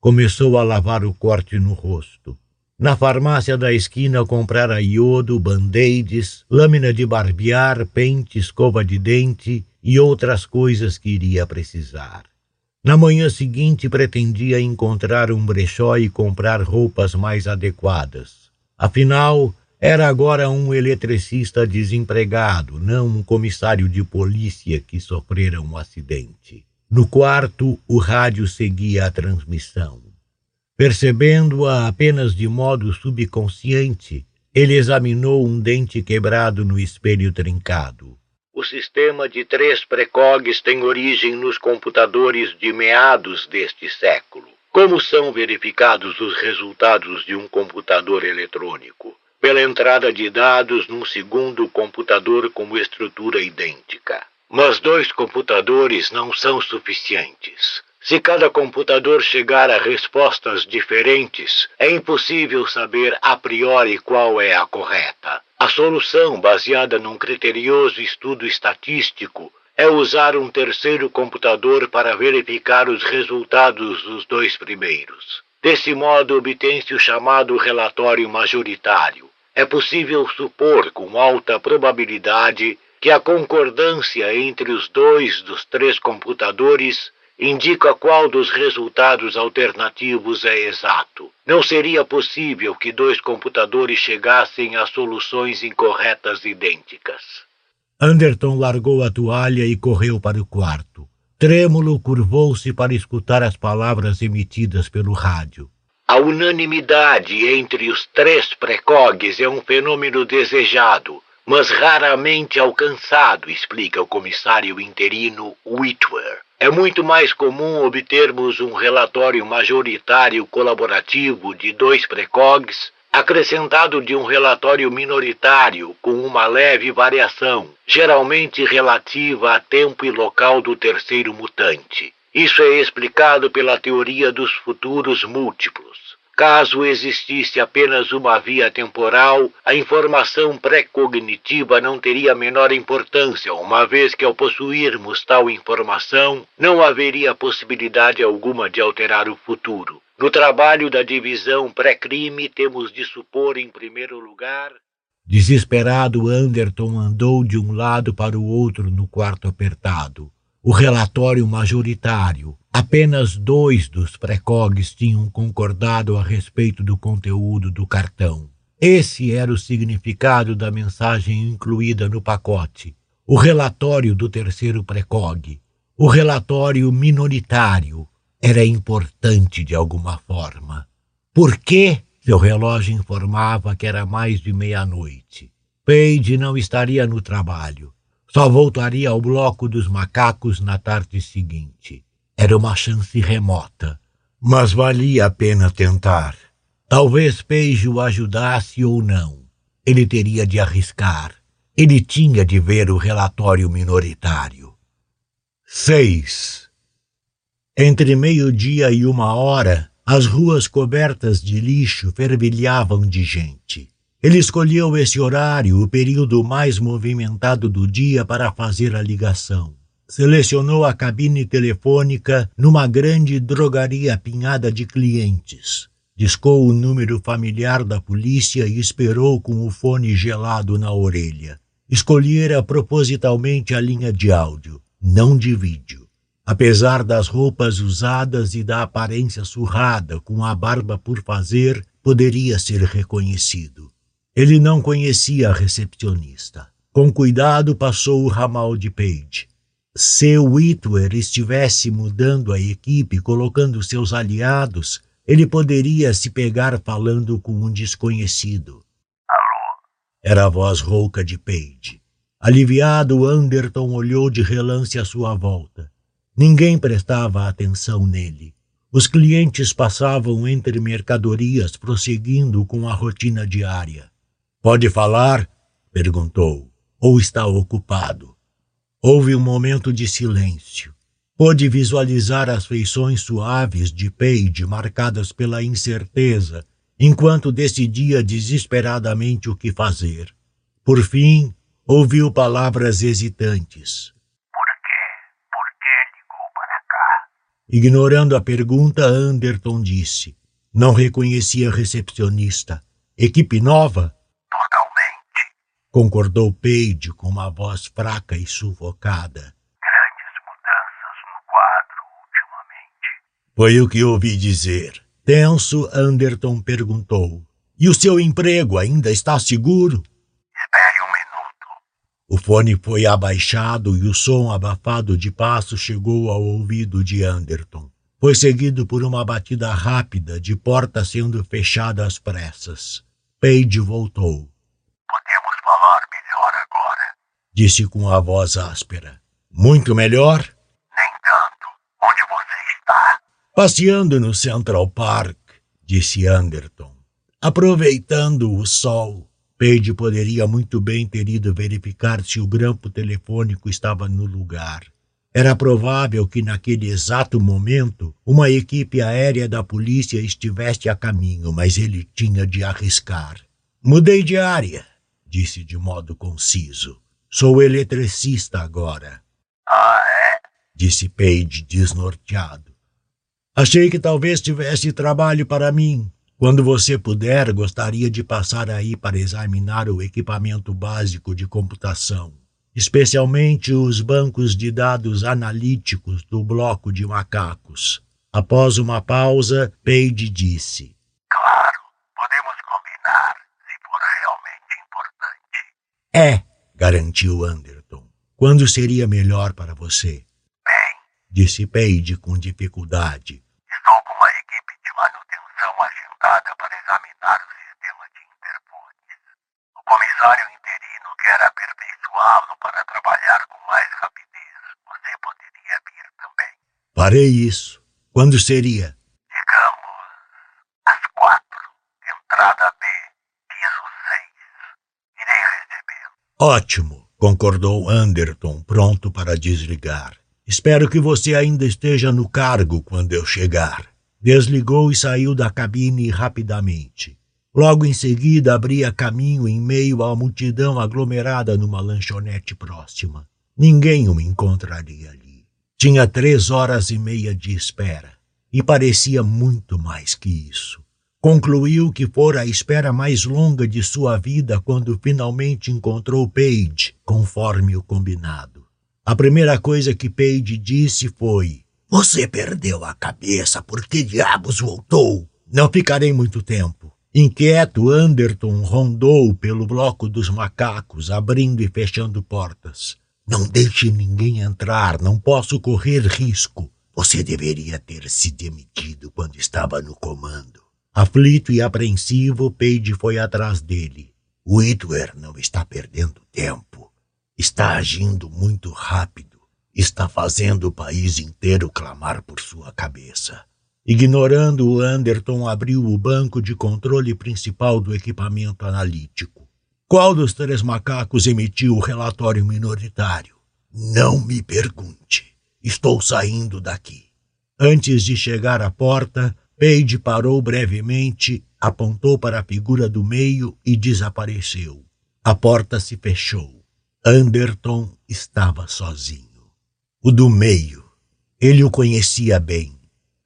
A: Começou a lavar o corte no rosto. Na farmácia da esquina comprara iodo, band-aids, lâmina de barbear, pente, escova de dente e outras coisas que iria precisar. Na manhã seguinte pretendia encontrar um brechó e comprar roupas mais adequadas. Afinal, era agora um eletricista desempregado, não um comissário de polícia que sofrera um acidente. No quarto, o rádio seguia a transmissão. Percebendo-a apenas de modo subconsciente, ele examinou um dente quebrado no espelho trincado.
C: O sistema de três precogs tem origem nos computadores de meados deste século. Como são verificados os resultados de um computador eletrônico? pela entrada de dados num segundo computador com estrutura idêntica. Mas dois computadores não são suficientes. Se cada computador chegar a respostas diferentes, é impossível saber a priori qual é a correta. A solução, baseada num criterioso estudo estatístico, é usar um terceiro computador para verificar os resultados dos dois primeiros. Desse modo, obtém-se o chamado relatório majoritário. É possível supor com alta probabilidade que a concordância entre os dois dos três computadores indica qual dos resultados alternativos é exato. Não seria possível que dois computadores chegassem a soluções incorretas idênticas.
A: Anderton largou a toalha e correu para o quarto. Trêmulo curvou-se para escutar as palavras emitidas pelo rádio.
C: A unanimidade entre os três precogs é um fenômeno desejado, mas raramente alcançado, explica o comissário interino Whitwer. É muito mais comum obtermos um relatório majoritário colaborativo de dois precogs acrescentado de um relatório minoritário com uma leve variação, geralmente relativa a tempo e local do terceiro mutante. Isso é explicado pela teoria dos futuros múltiplos. Caso existisse apenas uma via temporal, a informação pré-cognitiva não teria a menor importância, uma vez que ao possuirmos tal informação, não haveria possibilidade alguma de alterar o futuro. No trabalho da divisão pré-crime, temos de supor, em primeiro lugar.
A: Desesperado, Anderton andou de um lado para o outro no quarto apertado. O relatório majoritário, Apenas dois dos precogs tinham concordado a respeito do conteúdo do cartão. Esse era o significado da mensagem incluída no pacote. O relatório do terceiro precog, o relatório minoritário, era importante de alguma forma. Por quê? Seu relógio informava que era mais de meia-noite. Page não estaria no trabalho. Só voltaria ao bloco dos macacos na tarde seguinte. Era uma chance remota, mas valia a pena tentar. Talvez Peixe o ajudasse ou não. Ele teria de arriscar. Ele tinha de ver o relatório minoritário. 6. Entre meio-dia e uma hora, as ruas cobertas de lixo fervilhavam de gente. Ele escolheu esse horário, o período mais movimentado do dia, para fazer a ligação. Selecionou a cabine telefônica numa grande drogaria apinhada de clientes. Discou o número familiar da polícia e esperou com o fone gelado na orelha. Escolhera propositalmente a linha de áudio, não de vídeo. Apesar das roupas usadas e da aparência surrada, com a barba por fazer, poderia ser reconhecido. Ele não conhecia a recepcionista. Com cuidado passou o ramal de Page. Se Whitwer estivesse mudando a equipe, colocando seus aliados, ele poderia se pegar falando com um desconhecido.
D: Alô?
A: Era a voz rouca de Page. Aliviado, Anderton olhou de relance à sua volta. Ninguém prestava atenção nele. Os clientes passavam entre mercadorias, prosseguindo com a rotina diária. Pode falar? perguntou. Ou está ocupado? Houve um momento de silêncio. Pôde visualizar as feições suaves de Paige marcadas pela incerteza, enquanto decidia desesperadamente o que fazer. Por fim, ouviu palavras hesitantes.
D: Por quê? Por que ligou para cá?
A: Ignorando a pergunta, Anderton disse. Não reconhecia a recepcionista. Equipe nova? Concordou Peide com uma voz fraca e sufocada.
D: Grandes mudanças no quadro ultimamente.
A: Foi o que ouvi dizer. Tenso, Anderton perguntou. E o seu emprego ainda está seguro?
D: Espere um minuto.
A: O fone foi abaixado e o som abafado de passo chegou ao ouvido de Anderton. Foi seguido por uma batida rápida de porta sendo fechada às pressas. Page voltou disse com a voz áspera. Muito melhor?
D: Nem tanto. Onde você está?
A: Passeando no Central Park, disse Anderton. Aproveitando o sol. Page poderia muito bem ter ido verificar se o grampo telefônico estava no lugar. Era provável que naquele exato momento uma equipe aérea da polícia estivesse a caminho, mas ele tinha de arriscar. Mudei de área, disse de modo conciso. Sou eletricista agora.
D: Ah, é?
A: Disse Page desnorteado. Achei que talvez tivesse trabalho para mim. Quando você puder, gostaria de passar aí para examinar o equipamento básico de computação especialmente os bancos de dados analíticos do bloco de macacos. Após uma pausa, Page disse:
D: Claro, podemos combinar, se for realmente importante.
A: É, garantiu Anderton. Quando seria melhor para você?
D: Bem,
A: disse Page com dificuldade.
D: estou com uma equipe de manutenção agendada para examinar o sistema de interfones. O comissário interino quer aperfeiçoá-lo para trabalhar com mais rapidez. Você poderia vir também.
A: Farei isso. Quando seria?
D: Digamos, às quatro. Entrada
A: Ótimo, concordou Anderton, pronto para desligar. Espero que você ainda esteja no cargo quando eu chegar. Desligou e saiu da cabine rapidamente. Logo em seguida, abria caminho em meio à multidão aglomerada numa lanchonete próxima. Ninguém o encontraria ali. Tinha três horas e meia de espera, e parecia muito mais que isso. Concluiu que fora a espera mais longa de sua vida quando finalmente encontrou Paige, conforme o combinado. A primeira coisa que Paige disse foi: Você perdeu a cabeça, por que diabos voltou? Não ficarei muito tempo. Inquieto, Anderton rondou pelo bloco dos macacos, abrindo e fechando portas. Não deixe ninguém entrar, não posso correr risco. Você deveria ter se demitido quando estava no comando. Aflito e apreensivo, Page foi atrás dele. Whitwer não está perdendo tempo. Está agindo muito rápido. Está fazendo o país inteiro clamar por sua cabeça. Ignorando-o, Anderton abriu o banco de controle principal do equipamento analítico. Qual dos três macacos emitiu o relatório minoritário? Não me pergunte. Estou saindo daqui. Antes de chegar à porta, Page parou brevemente, apontou para a figura do meio e desapareceu. A porta se fechou. Anderton estava sozinho. O do meio. Ele o conhecia bem.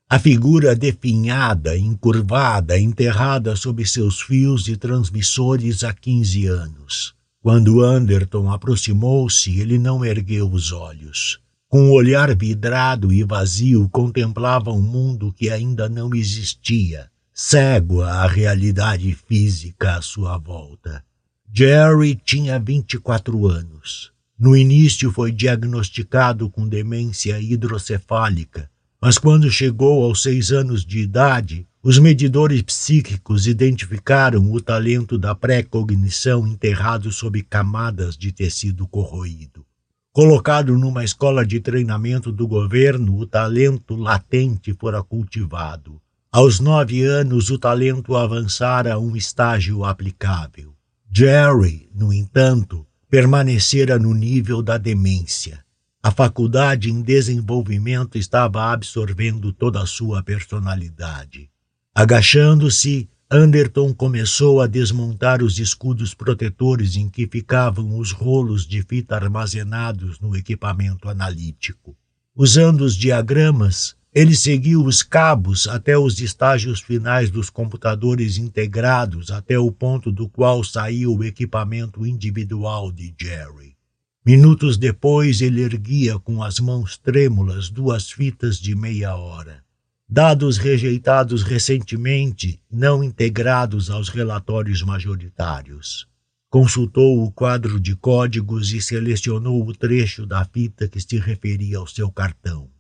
A: A figura definhada, encurvada, enterrada sob seus fios e transmissores há quinze anos. Quando Anderton aproximou-se, ele não ergueu os olhos. Com o olhar vidrado e vazio, contemplava um mundo que ainda não existia, cego à realidade física à sua volta. Jerry tinha 24 anos. No início foi diagnosticado com demência hidrocefálica mas quando chegou aos seis anos de idade, os medidores psíquicos identificaram o talento da pré-cognição enterrado sob camadas de tecido corroído. Colocado numa escola de treinamento do governo, o talento latente fora cultivado. Aos nove anos, o talento avançara a um estágio aplicável. Jerry, no entanto, permanecera no nível da demência. A faculdade em desenvolvimento estava absorvendo toda a sua personalidade. Agachando-se, Anderton começou a desmontar os escudos protetores em que ficavam os rolos de fita armazenados no equipamento analítico. Usando os diagramas, ele seguiu os cabos até os estágios finais dos computadores integrados, até o ponto do qual saiu o equipamento individual de Jerry. Minutos depois, ele erguia com as mãos trêmulas duas fitas de meia hora. Dados rejeitados recentemente, não integrados aos relatórios majoritários. Consultou o quadro de códigos e selecionou o trecho da fita que se referia ao seu cartão.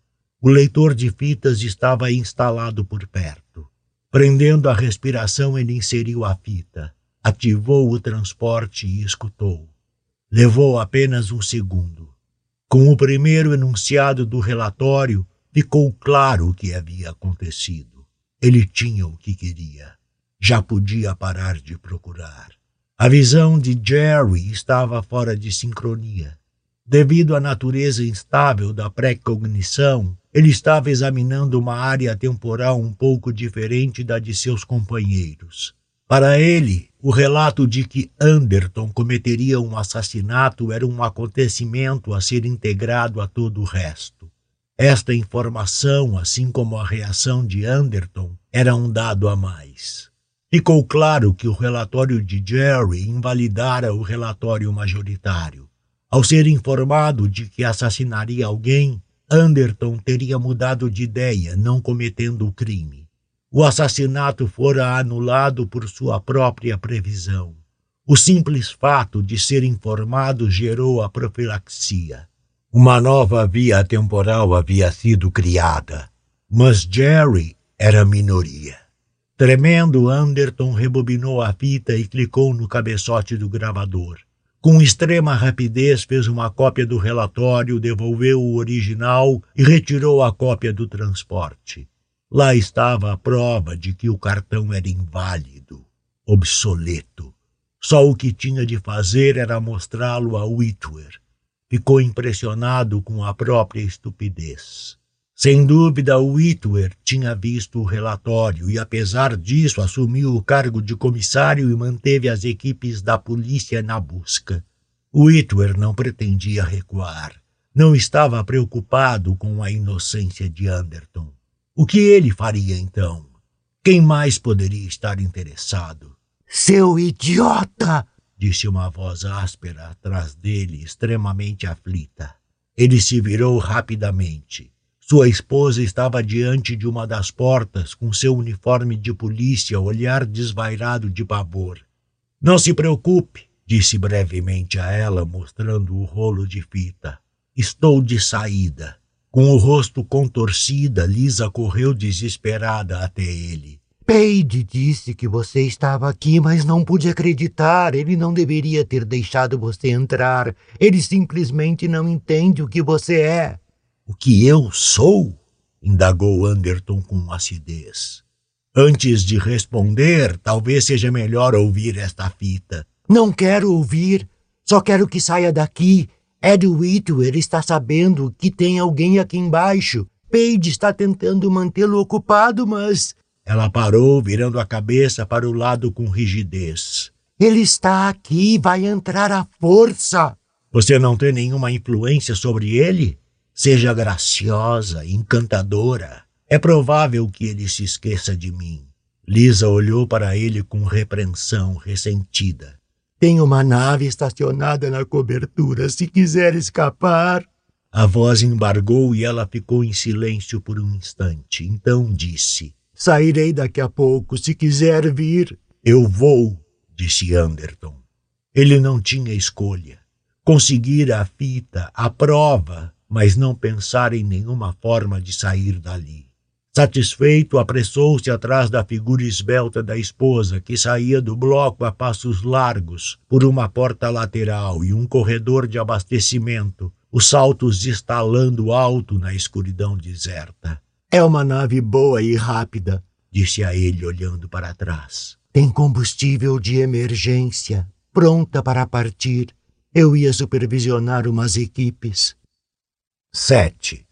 A: O leitor de fitas estava instalado por perto. Prendendo a respiração, ele inseriu a fita, ativou o transporte e escutou. Levou apenas um segundo. Com o primeiro enunciado do relatório, ficou claro o que havia acontecido. Ele tinha o que queria. Já podia parar de procurar. A visão de Jerry estava fora de sincronia. Devido à natureza instável da pré-cognição, ele estava examinando uma área temporal um pouco diferente da de seus companheiros. Para ele, o relato de que Anderton cometeria um assassinato era um acontecimento a ser integrado a todo o resto. Esta informação, assim como a reação de Anderton, era um dado a mais. Ficou claro que o relatório de Jerry invalidara o relatório majoritário. Ao ser informado de que assassinaria alguém, Anderton teria mudado de ideia, não cometendo o crime. O assassinato fora anulado por sua própria previsão. O simples fato de ser informado gerou a profilaxia. Uma nova via temporal havia sido criada, mas Jerry era minoria. Tremendo, Anderton rebobinou a fita e clicou no cabeçote do gravador. Com extrema rapidez, fez uma cópia do relatório, devolveu o original e retirou a cópia do transporte. Lá estava a prova de que o cartão era inválido, obsoleto. Só o que tinha de fazer era mostrá-lo a Whitwer. Ficou impressionado com a própria estupidez. Sem dúvida, Whitwer tinha visto o relatório e, apesar disso, assumiu o cargo de comissário e manteve as equipes da polícia na busca. Whitwer não pretendia recuar. Não estava preocupado com a inocência de Anderton. O que ele faria então? Quem mais poderia estar interessado?
B: Seu idiota!
A: Disse uma voz áspera atrás dele, extremamente aflita. Ele se virou rapidamente. Sua esposa estava diante de uma das portas com seu uniforme de polícia, olhar desvairado de pavor. Não se preocupe, disse brevemente a ela, mostrando o rolo de fita. Estou de saída. Com o rosto contorcida, Lisa correu desesperada até ele.
B: Paige disse que você estava aqui, mas não pude acreditar. Ele não deveria ter deixado você entrar. Ele simplesmente não entende o que você é.
A: O que eu sou? indagou Anderton com acidez. Antes de responder, talvez seja melhor ouvir esta fita.
B: Não quero ouvir. Só quero que saia daqui. Ed Whitwer está sabendo que tem alguém aqui embaixo. Paige está tentando mantê-lo ocupado, mas.
A: Ela parou, virando a cabeça para o lado com rigidez.
B: Ele está aqui vai entrar à força.
A: Você não tem nenhuma influência sobre ele? Seja graciosa, encantadora. É provável que ele se esqueça de mim. Lisa olhou para ele com repreensão, ressentida.
B: Tem uma nave estacionada na cobertura. Se quiser escapar.
A: A voz embargou e ela ficou em silêncio por um instante. Então disse:
B: Sairei daqui a pouco. Se quiser vir.
A: Eu vou, disse Anderton. Ele não tinha escolha. Conseguira a fita, a prova, mas não pensar em nenhuma forma de sair dali. Satisfeito, apressou-se atrás da figura esbelta da esposa, que saía do bloco a passos largos, por uma porta lateral e um corredor de abastecimento, os saltos estalando alto na escuridão deserta.
B: É uma nave boa e rápida,
A: disse a ele, olhando para trás.
B: Tem combustível de emergência, pronta para partir. Eu ia supervisionar umas equipes.
A: 7.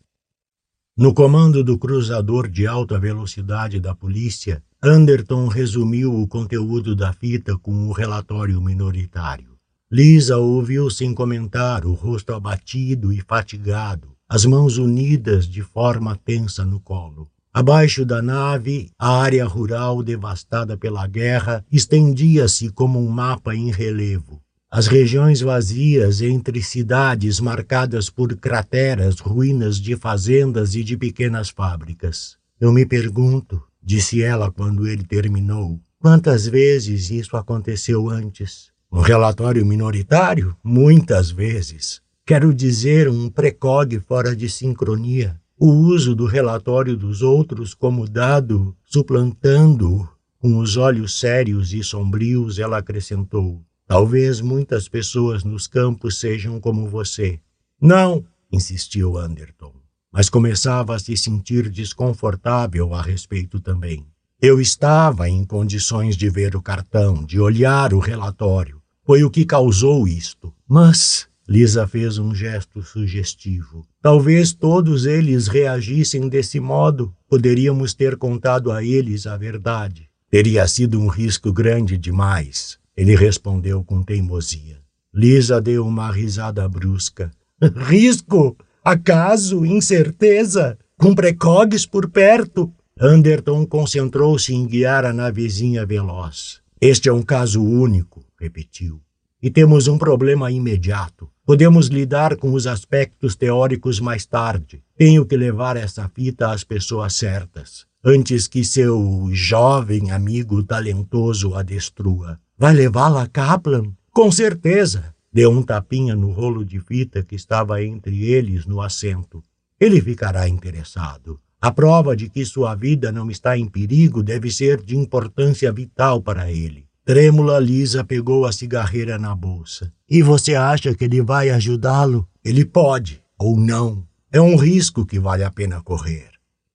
A: No comando do cruzador de alta velocidade da polícia, Anderton resumiu o conteúdo da fita com o relatório minoritário. Lisa ouviu sem comentar, o rosto abatido e fatigado, as mãos unidas de forma tensa no colo. Abaixo da nave, a área rural devastada pela guerra estendia-se como um mapa em relevo. As regiões vazias entre cidades marcadas por crateras, ruínas de fazendas e de pequenas fábricas. Eu me pergunto, disse ela quando ele terminou, quantas vezes isso aconteceu antes? Um relatório minoritário? Muitas vezes. Quero dizer, um precog fora de sincronia. O uso do relatório dos outros como dado, suplantando-o. Com os olhos sérios e sombrios, ela acrescentou: Talvez muitas pessoas nos campos sejam como você. Não, insistiu Anderton, mas começava a se sentir desconfortável a respeito também.
B: Eu estava em condições de ver o cartão, de olhar o relatório. Foi o que causou isto. Mas Lisa fez um gesto sugestivo. Talvez todos eles reagissem desse modo. Poderíamos ter contado a eles a verdade. Teria sido um risco grande demais. Ele respondeu com teimosia. Lisa deu uma risada brusca. <laughs> Risco? Acaso? Incerteza? Com precogs por perto? Anderton concentrou-se em guiar a navezinha veloz. Este é um caso único, repetiu. E temos um problema imediato. Podemos lidar com os aspectos teóricos mais tarde. Tenho que levar essa fita às pessoas certas, antes que seu jovem amigo talentoso a destrua. Vai levá-la a Kaplan? Com certeza. Deu um tapinha no rolo de fita que estava entre eles no assento. Ele ficará interessado. A prova de que sua vida não está em perigo deve ser de importância vital para ele. Trêmula, Lisa pegou a cigarreira na bolsa. E você acha que ele vai ajudá-lo? Ele pode, ou não. É um risco que vale a pena correr.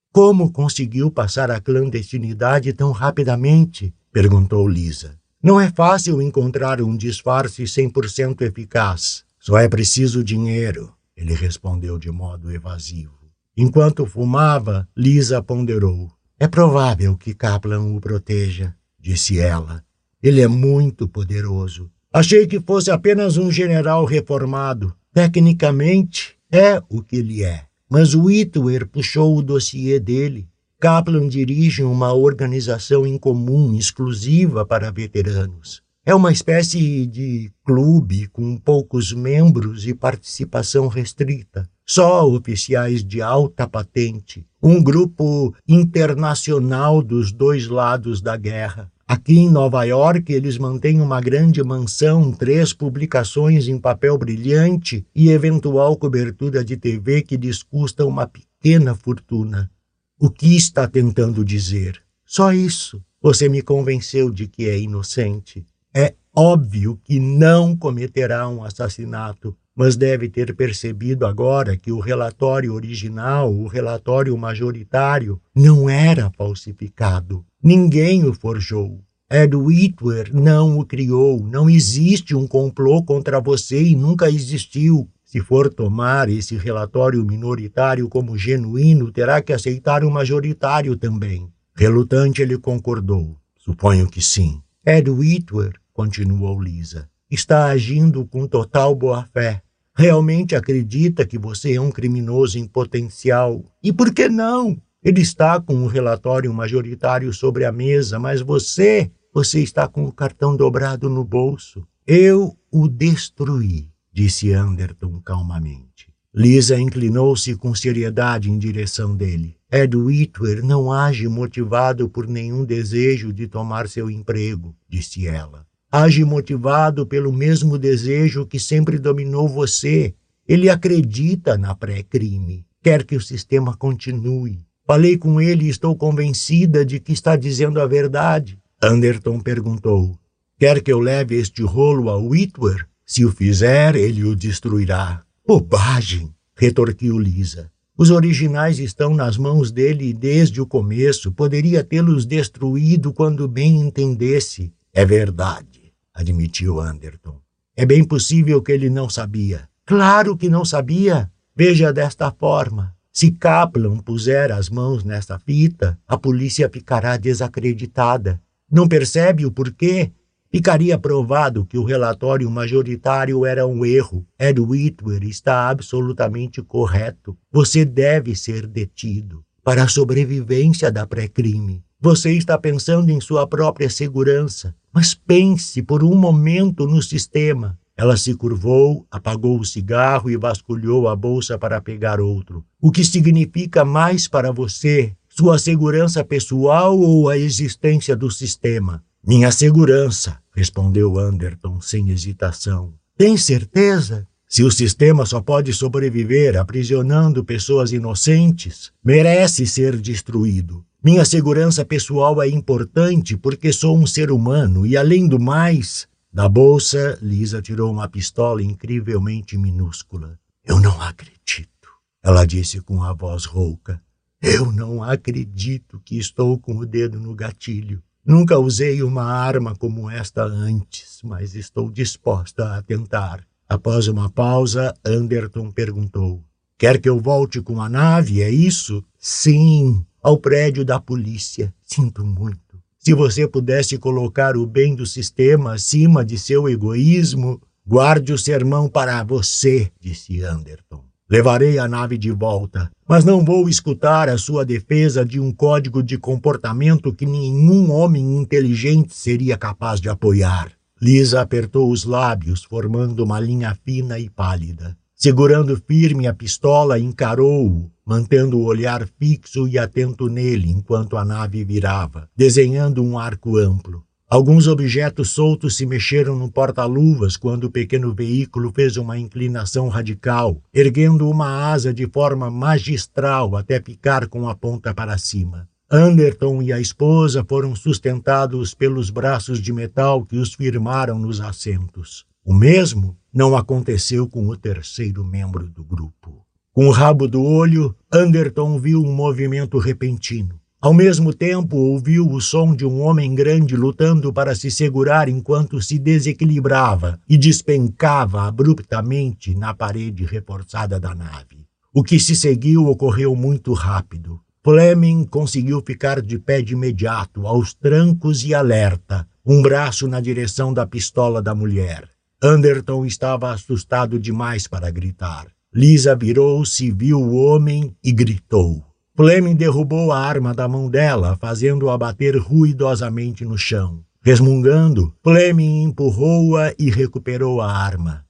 B: Como conseguiu passar a clandestinidade tão rapidamente? perguntou Lisa. Não é fácil encontrar um disfarce 100% eficaz. Só é preciso dinheiro, ele respondeu de modo evasivo. Enquanto fumava, Lisa ponderou. É provável que Kaplan o proteja, disse ela. Ele é muito poderoso. Achei que fosse apenas um general reformado. Tecnicamente, é o que ele é. Mas Whitwer puxou o dossiê dele. Kaplan dirige uma organização incomum, exclusiva para veteranos. É uma espécie de clube com poucos membros e participação restrita. Só oficiais de alta patente. Um grupo internacional dos dois lados da guerra. Aqui em Nova York, eles mantêm uma grande mansão, três publicações em papel brilhante e eventual cobertura de TV que lhes custa uma pequena fortuna. O que está tentando dizer? Só isso. Você me convenceu de que é inocente. É óbvio que não cometerá um assassinato, mas deve ter percebido agora que o relatório original, o relatório majoritário, não era falsificado. Ninguém o forjou. Ed Whitwer não o criou. Não existe um complô contra você e nunca existiu. Se for tomar esse relatório minoritário como genuíno, terá que aceitar o majoritário também. Relutante, ele concordou. Suponho que sim. Ed Whitwer, continuou Lisa, está agindo com total boa-fé. Realmente acredita que você é um criminoso em potencial. E por que não? Ele está com um relatório majoritário sobre a mesa, mas você, você está com o cartão dobrado no bolso. Eu o destruí, disse Anderton calmamente. Lisa inclinou-se com seriedade em direção dele. Ed Whitwer não age motivado por nenhum desejo de tomar seu emprego, disse ela. Age motivado pelo mesmo desejo que sempre dominou você. Ele acredita na pré-crime. Quer que o sistema continue. Falei com ele e estou convencida de que está dizendo a verdade. Anderton perguntou: Quer que eu leve este rolo a Whitwer? Se o fizer, ele o destruirá. Bobagem! retorquiu Lisa. Os originais estão nas mãos dele desde o começo. Poderia tê-los destruído quando bem entendesse. É verdade, admitiu Anderton. É bem possível que ele não sabia. Claro que não sabia. Veja desta forma. Se Kaplan puser as mãos nesta fita, a polícia ficará desacreditada. Não percebe o porquê? Ficaria provado que o relatório majoritário era um erro. Ed Whitwer está absolutamente correto. Você deve ser detido para a sobrevivência da pré-crime. Você está pensando em sua própria segurança, mas pense por um momento no sistema. Ela se curvou, apagou o cigarro e vasculhou a bolsa para pegar outro. O que significa mais para você? Sua segurança pessoal ou a existência do sistema? Minha segurança, respondeu Anderton sem hesitação. Tem certeza? Se o sistema só pode sobreviver aprisionando pessoas inocentes, merece ser destruído. Minha segurança pessoal é importante porque sou um ser humano e, além do mais, da bolsa, Lisa tirou uma pistola incrivelmente minúscula. Eu não acredito, ela disse com a voz rouca. Eu não acredito que estou com o dedo no gatilho. Nunca usei uma arma como esta antes, mas estou disposta a tentar. Após uma pausa, Anderton perguntou: Quer que eu volte com a nave, é isso? Sim, ao prédio da polícia. Sinto muito. Se você pudesse colocar o bem do sistema acima de seu egoísmo, guarde o sermão para você, disse Anderton. Levarei a nave de volta, mas não vou escutar a sua defesa de um código de comportamento que nenhum homem inteligente seria capaz de apoiar. Lisa apertou os lábios, formando uma linha fina e pálida. Segurando firme a pistola, encarou-o, mantendo o olhar fixo e atento nele enquanto a nave virava, desenhando um arco amplo. Alguns objetos soltos se mexeram no porta-luvas quando o pequeno veículo fez uma inclinação radical, erguendo uma asa de forma magistral até picar com a ponta para cima. Anderton e a esposa foram sustentados pelos braços de metal que os firmaram nos assentos. O mesmo não aconteceu com o terceiro membro do grupo. Com o rabo do olho, Anderton viu um movimento repentino. Ao mesmo tempo, ouviu o som de um homem grande lutando para se segurar enquanto se desequilibrava e despencava abruptamente na parede reforçada da nave. O que se seguiu ocorreu muito rápido. Fleming conseguiu ficar de pé de imediato, aos trancos e alerta, um braço na direção da pistola da mulher. Anderton estava assustado demais para gritar. Lisa virou-se, viu o homem e gritou. Fleming derrubou a arma da mão dela, fazendo-a bater ruidosamente no chão. Resmungando, Fleming empurrou-a e recuperou a arma.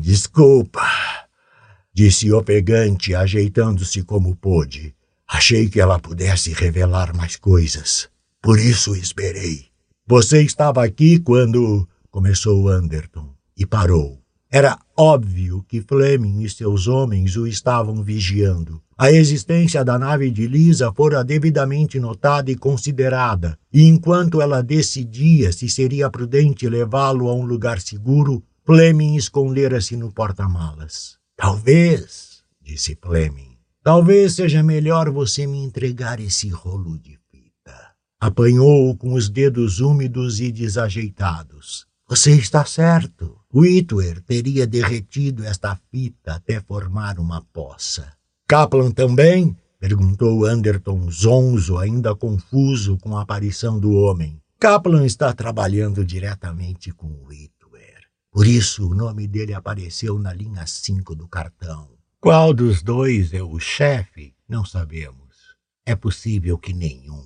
B: Desculpa, disse ofegante, ajeitando-se como pôde. Achei que ela pudesse revelar mais coisas. Por isso esperei. Você estava aqui quando. começou Anderton e parou. Era óbvio que Fleming e seus homens o estavam vigiando. A existência da nave de Lisa fora devidamente notada e considerada, e enquanto ela decidia se seria prudente levá-lo a um lugar seguro, Fleming escondera-se no porta-malas. Talvez, disse Fleming, talvez seja melhor você me entregar esse rolo de fita. Apanhou-o com os dedos úmidos e desajeitados. Você está certo. Whitwer teria derretido esta fita até formar uma poça. Kaplan também? perguntou Anderton zonzo, ainda confuso com a aparição do homem. Kaplan está trabalhando diretamente com Whitwer. Por isso o nome dele apareceu na linha 5 do cartão. Qual dos dois é o chefe? Não sabemos. É possível que nenhum.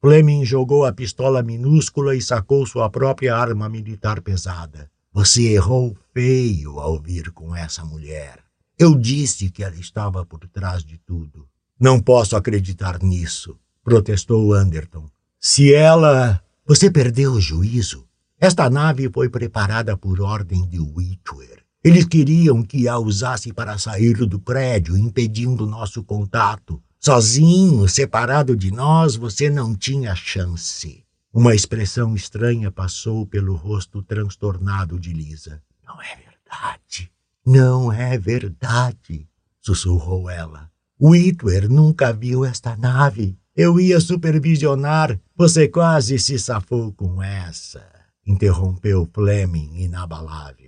B: Fleming jogou a pistola minúscula e sacou sua própria arma militar pesada. Você errou feio ao vir com essa mulher. Eu disse que ela estava por trás de tudo. Não posso acreditar nisso, protestou Anderton. Se ela. Você perdeu o juízo. Esta nave foi preparada por ordem de Whitwer. Eles queriam que a usasse para sair do prédio, impedindo nosso contato. Sozinho, separado de nós, você não tinha chance. Uma expressão estranha passou pelo rosto transtornado de Lisa. Não é verdade. Não é verdade, sussurrou ela. Whitwer nunca viu esta nave. Eu ia supervisionar. Você quase se safou com essa, interrompeu Fleming inabalável.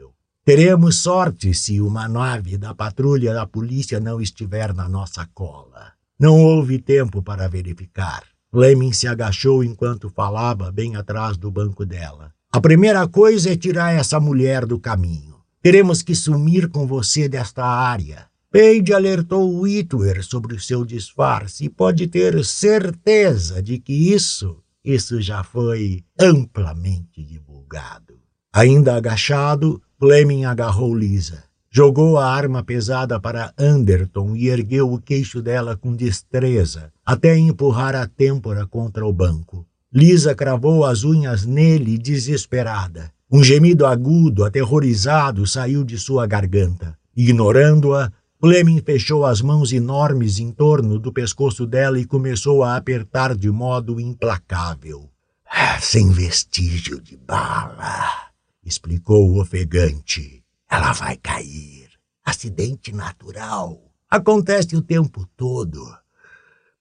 B: Teremos sorte se uma nave da patrulha da polícia não estiver na nossa cola. Não houve tempo para verificar. Fleming se agachou enquanto falava bem atrás do banco dela. A primeira coisa é tirar essa mulher do caminho. Teremos que sumir com você desta área. Page alertou Whitwer sobre o seu disfarce e pode ter certeza de que isso, isso já foi amplamente divulgado. Ainda agachado, Fleming agarrou Lisa. Jogou a arma pesada para Anderton e ergueu o queixo dela com destreza, até empurrar a têmpora contra o banco. Lisa cravou as unhas nele, desesperada. Um gemido agudo, aterrorizado, saiu de sua garganta. Ignorando-a, Fleming fechou as mãos enormes em torno do pescoço dela e começou a apertar de modo implacável. Ah, sem vestígio de bala, explicou ofegante. Ela vai cair. Acidente natural. Acontece o tempo todo.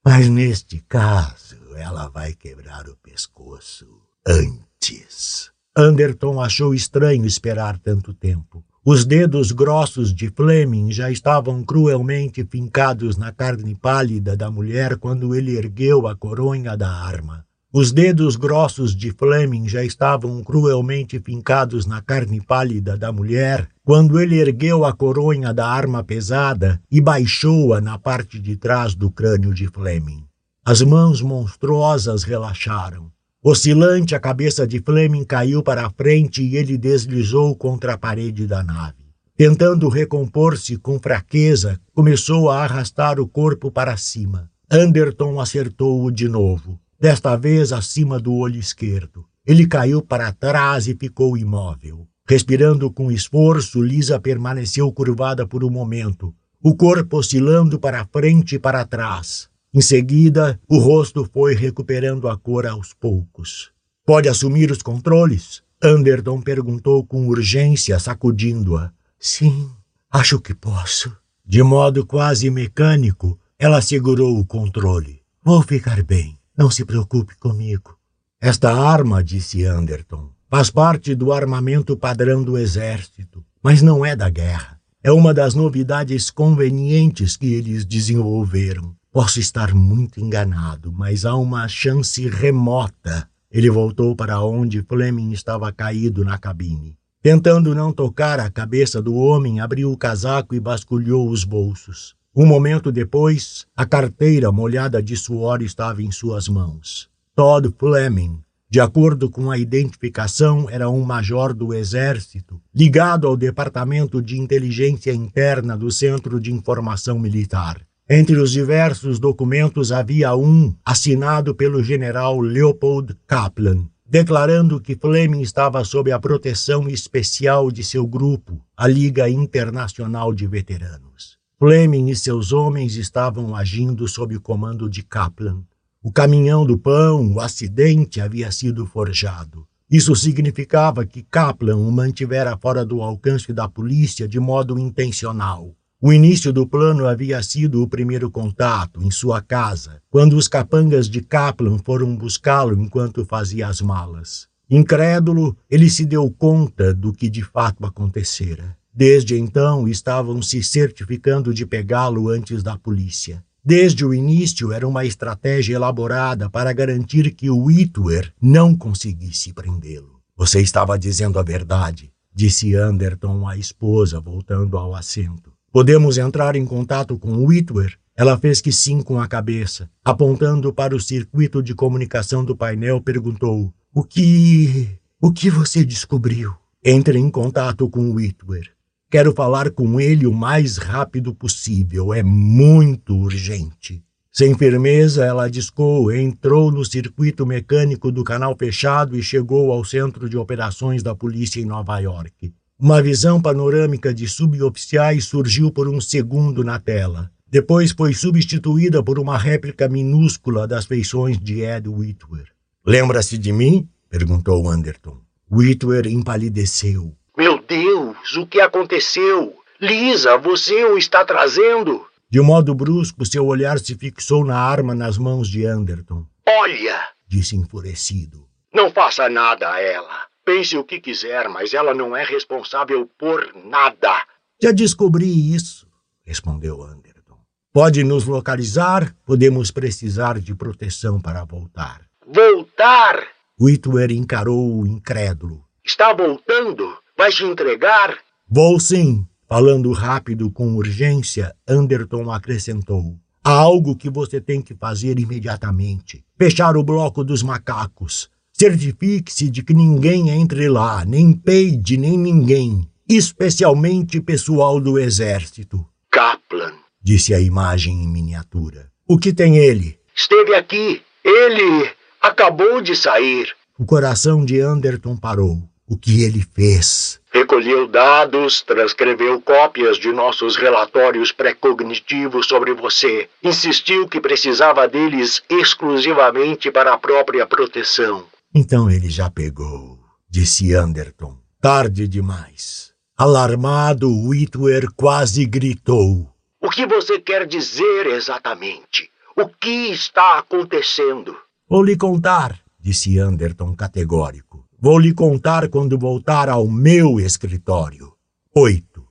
B: Mas neste caso, ela vai quebrar o pescoço antes. Anderton achou estranho esperar tanto tempo. Os dedos grossos de Fleming já estavam cruelmente fincados na carne pálida da mulher quando ele ergueu a coronha da arma. Os dedos grossos de Fleming já estavam cruelmente fincados na carne pálida da mulher quando ele ergueu a coronha da arma pesada e baixou-a na parte de trás do crânio de Fleming. As mãos monstruosas relaxaram. Oscilante, a cabeça de Fleming caiu para a frente e ele deslizou contra a parede da nave. Tentando recompor-se com fraqueza, começou a arrastar o corpo para cima. Anderton acertou-o de novo desta vez acima do olho esquerdo. Ele caiu para trás e ficou imóvel. Respirando com esforço, Lisa permaneceu curvada por um momento, o corpo oscilando para frente e para trás. Em seguida, o rosto foi recuperando a cor aos poucos. Pode assumir os controles? Anderton perguntou com urgência, sacudindo-a. Sim, acho que posso. De modo quase mecânico, ela segurou o controle. Vou ficar bem. Não se preocupe comigo. Esta arma, disse Anderton, faz parte do armamento padrão do exército, mas não é da guerra. É uma das novidades convenientes que eles desenvolveram. Posso estar muito enganado, mas há uma chance remota. Ele voltou para onde Fleming estava caído na cabine. Tentando não tocar a cabeça do homem, abriu o casaco e vasculhou os bolsos. Um momento depois, a carteira molhada de suor estava em suas mãos. Todd Fleming, de acordo com a identificação, era um major do Exército, ligado ao Departamento de Inteligência Interna do Centro de Informação Militar. Entre os diversos documentos havia um assinado pelo general Leopold Kaplan, declarando que Fleming estava sob a proteção especial de seu grupo, a Liga Internacional de Veteranos. Fleming e seus homens estavam agindo sob o comando de Kaplan. O caminhão do pão, o acidente, havia sido forjado. Isso significava que Kaplan o mantivera fora do alcance da polícia de modo intencional. O início do plano havia sido o primeiro contato, em sua casa, quando os capangas de Kaplan foram buscá-lo enquanto fazia as malas. Incrédulo, ele se deu conta do que de fato acontecera. Desde então, estavam se certificando de pegá-lo antes da polícia. Desde o início, era uma estratégia elaborada para garantir que o Whitwer não conseguisse prendê-lo. Você estava dizendo a verdade, disse Anderton à esposa, voltando ao assento. Podemos entrar em contato com o Whitwer? Ela fez que sim com a cabeça. Apontando para o circuito de comunicação do painel, perguntou: O que. O que você descobriu? Entre em contato com o Whitwer. Quero falar com ele o mais rápido possível. É muito urgente. Sem firmeza, ela discou, entrou no circuito mecânico do canal fechado e chegou ao centro de operações da polícia em Nova York. Uma visão panorâmica de suboficiais surgiu por um segundo na tela. Depois foi substituída por uma réplica minúscula das feições de Ed Whitwer. Lembra-se de mim? perguntou Anderton. Whitwer empalideceu.
C: Meu Deus, o que aconteceu? Lisa, você o está trazendo?
B: De modo brusco, seu olhar se fixou na arma nas mãos de Anderton.
C: Olha,
B: disse enfurecido.
C: Não faça nada a ela. Pense o que quiser, mas ela não é responsável por nada.
B: Já descobri isso, respondeu Anderton. Pode nos localizar? Podemos precisar de proteção para voltar.
C: Voltar?
B: Whitwer encarou-o incrédulo.
C: Está voltando? Vai te entregar?
B: Vou sim. Falando rápido com urgência, Anderton acrescentou. Há algo que você tem que fazer imediatamente. Fechar o bloco dos macacos. Certifique-se de que ninguém entre lá, nem Page, nem ninguém. Especialmente pessoal do exército.
C: Kaplan,
B: disse a imagem em miniatura. O que tem ele?
C: Esteve aqui. Ele acabou de sair.
B: O coração de Anderton parou o que ele fez.
C: Recolheu dados, transcreveu cópias de nossos relatórios pré-cognitivos sobre você. Insistiu que precisava deles exclusivamente para a própria proteção.
B: Então ele já pegou, disse Anderton. Tarde demais. Alarmado, Whitwer quase gritou.
C: O que você quer dizer exatamente? O que está acontecendo?
B: Vou lhe contar, disse Anderton categórico. Vou lhe contar quando voltar ao meu escritório. Oito.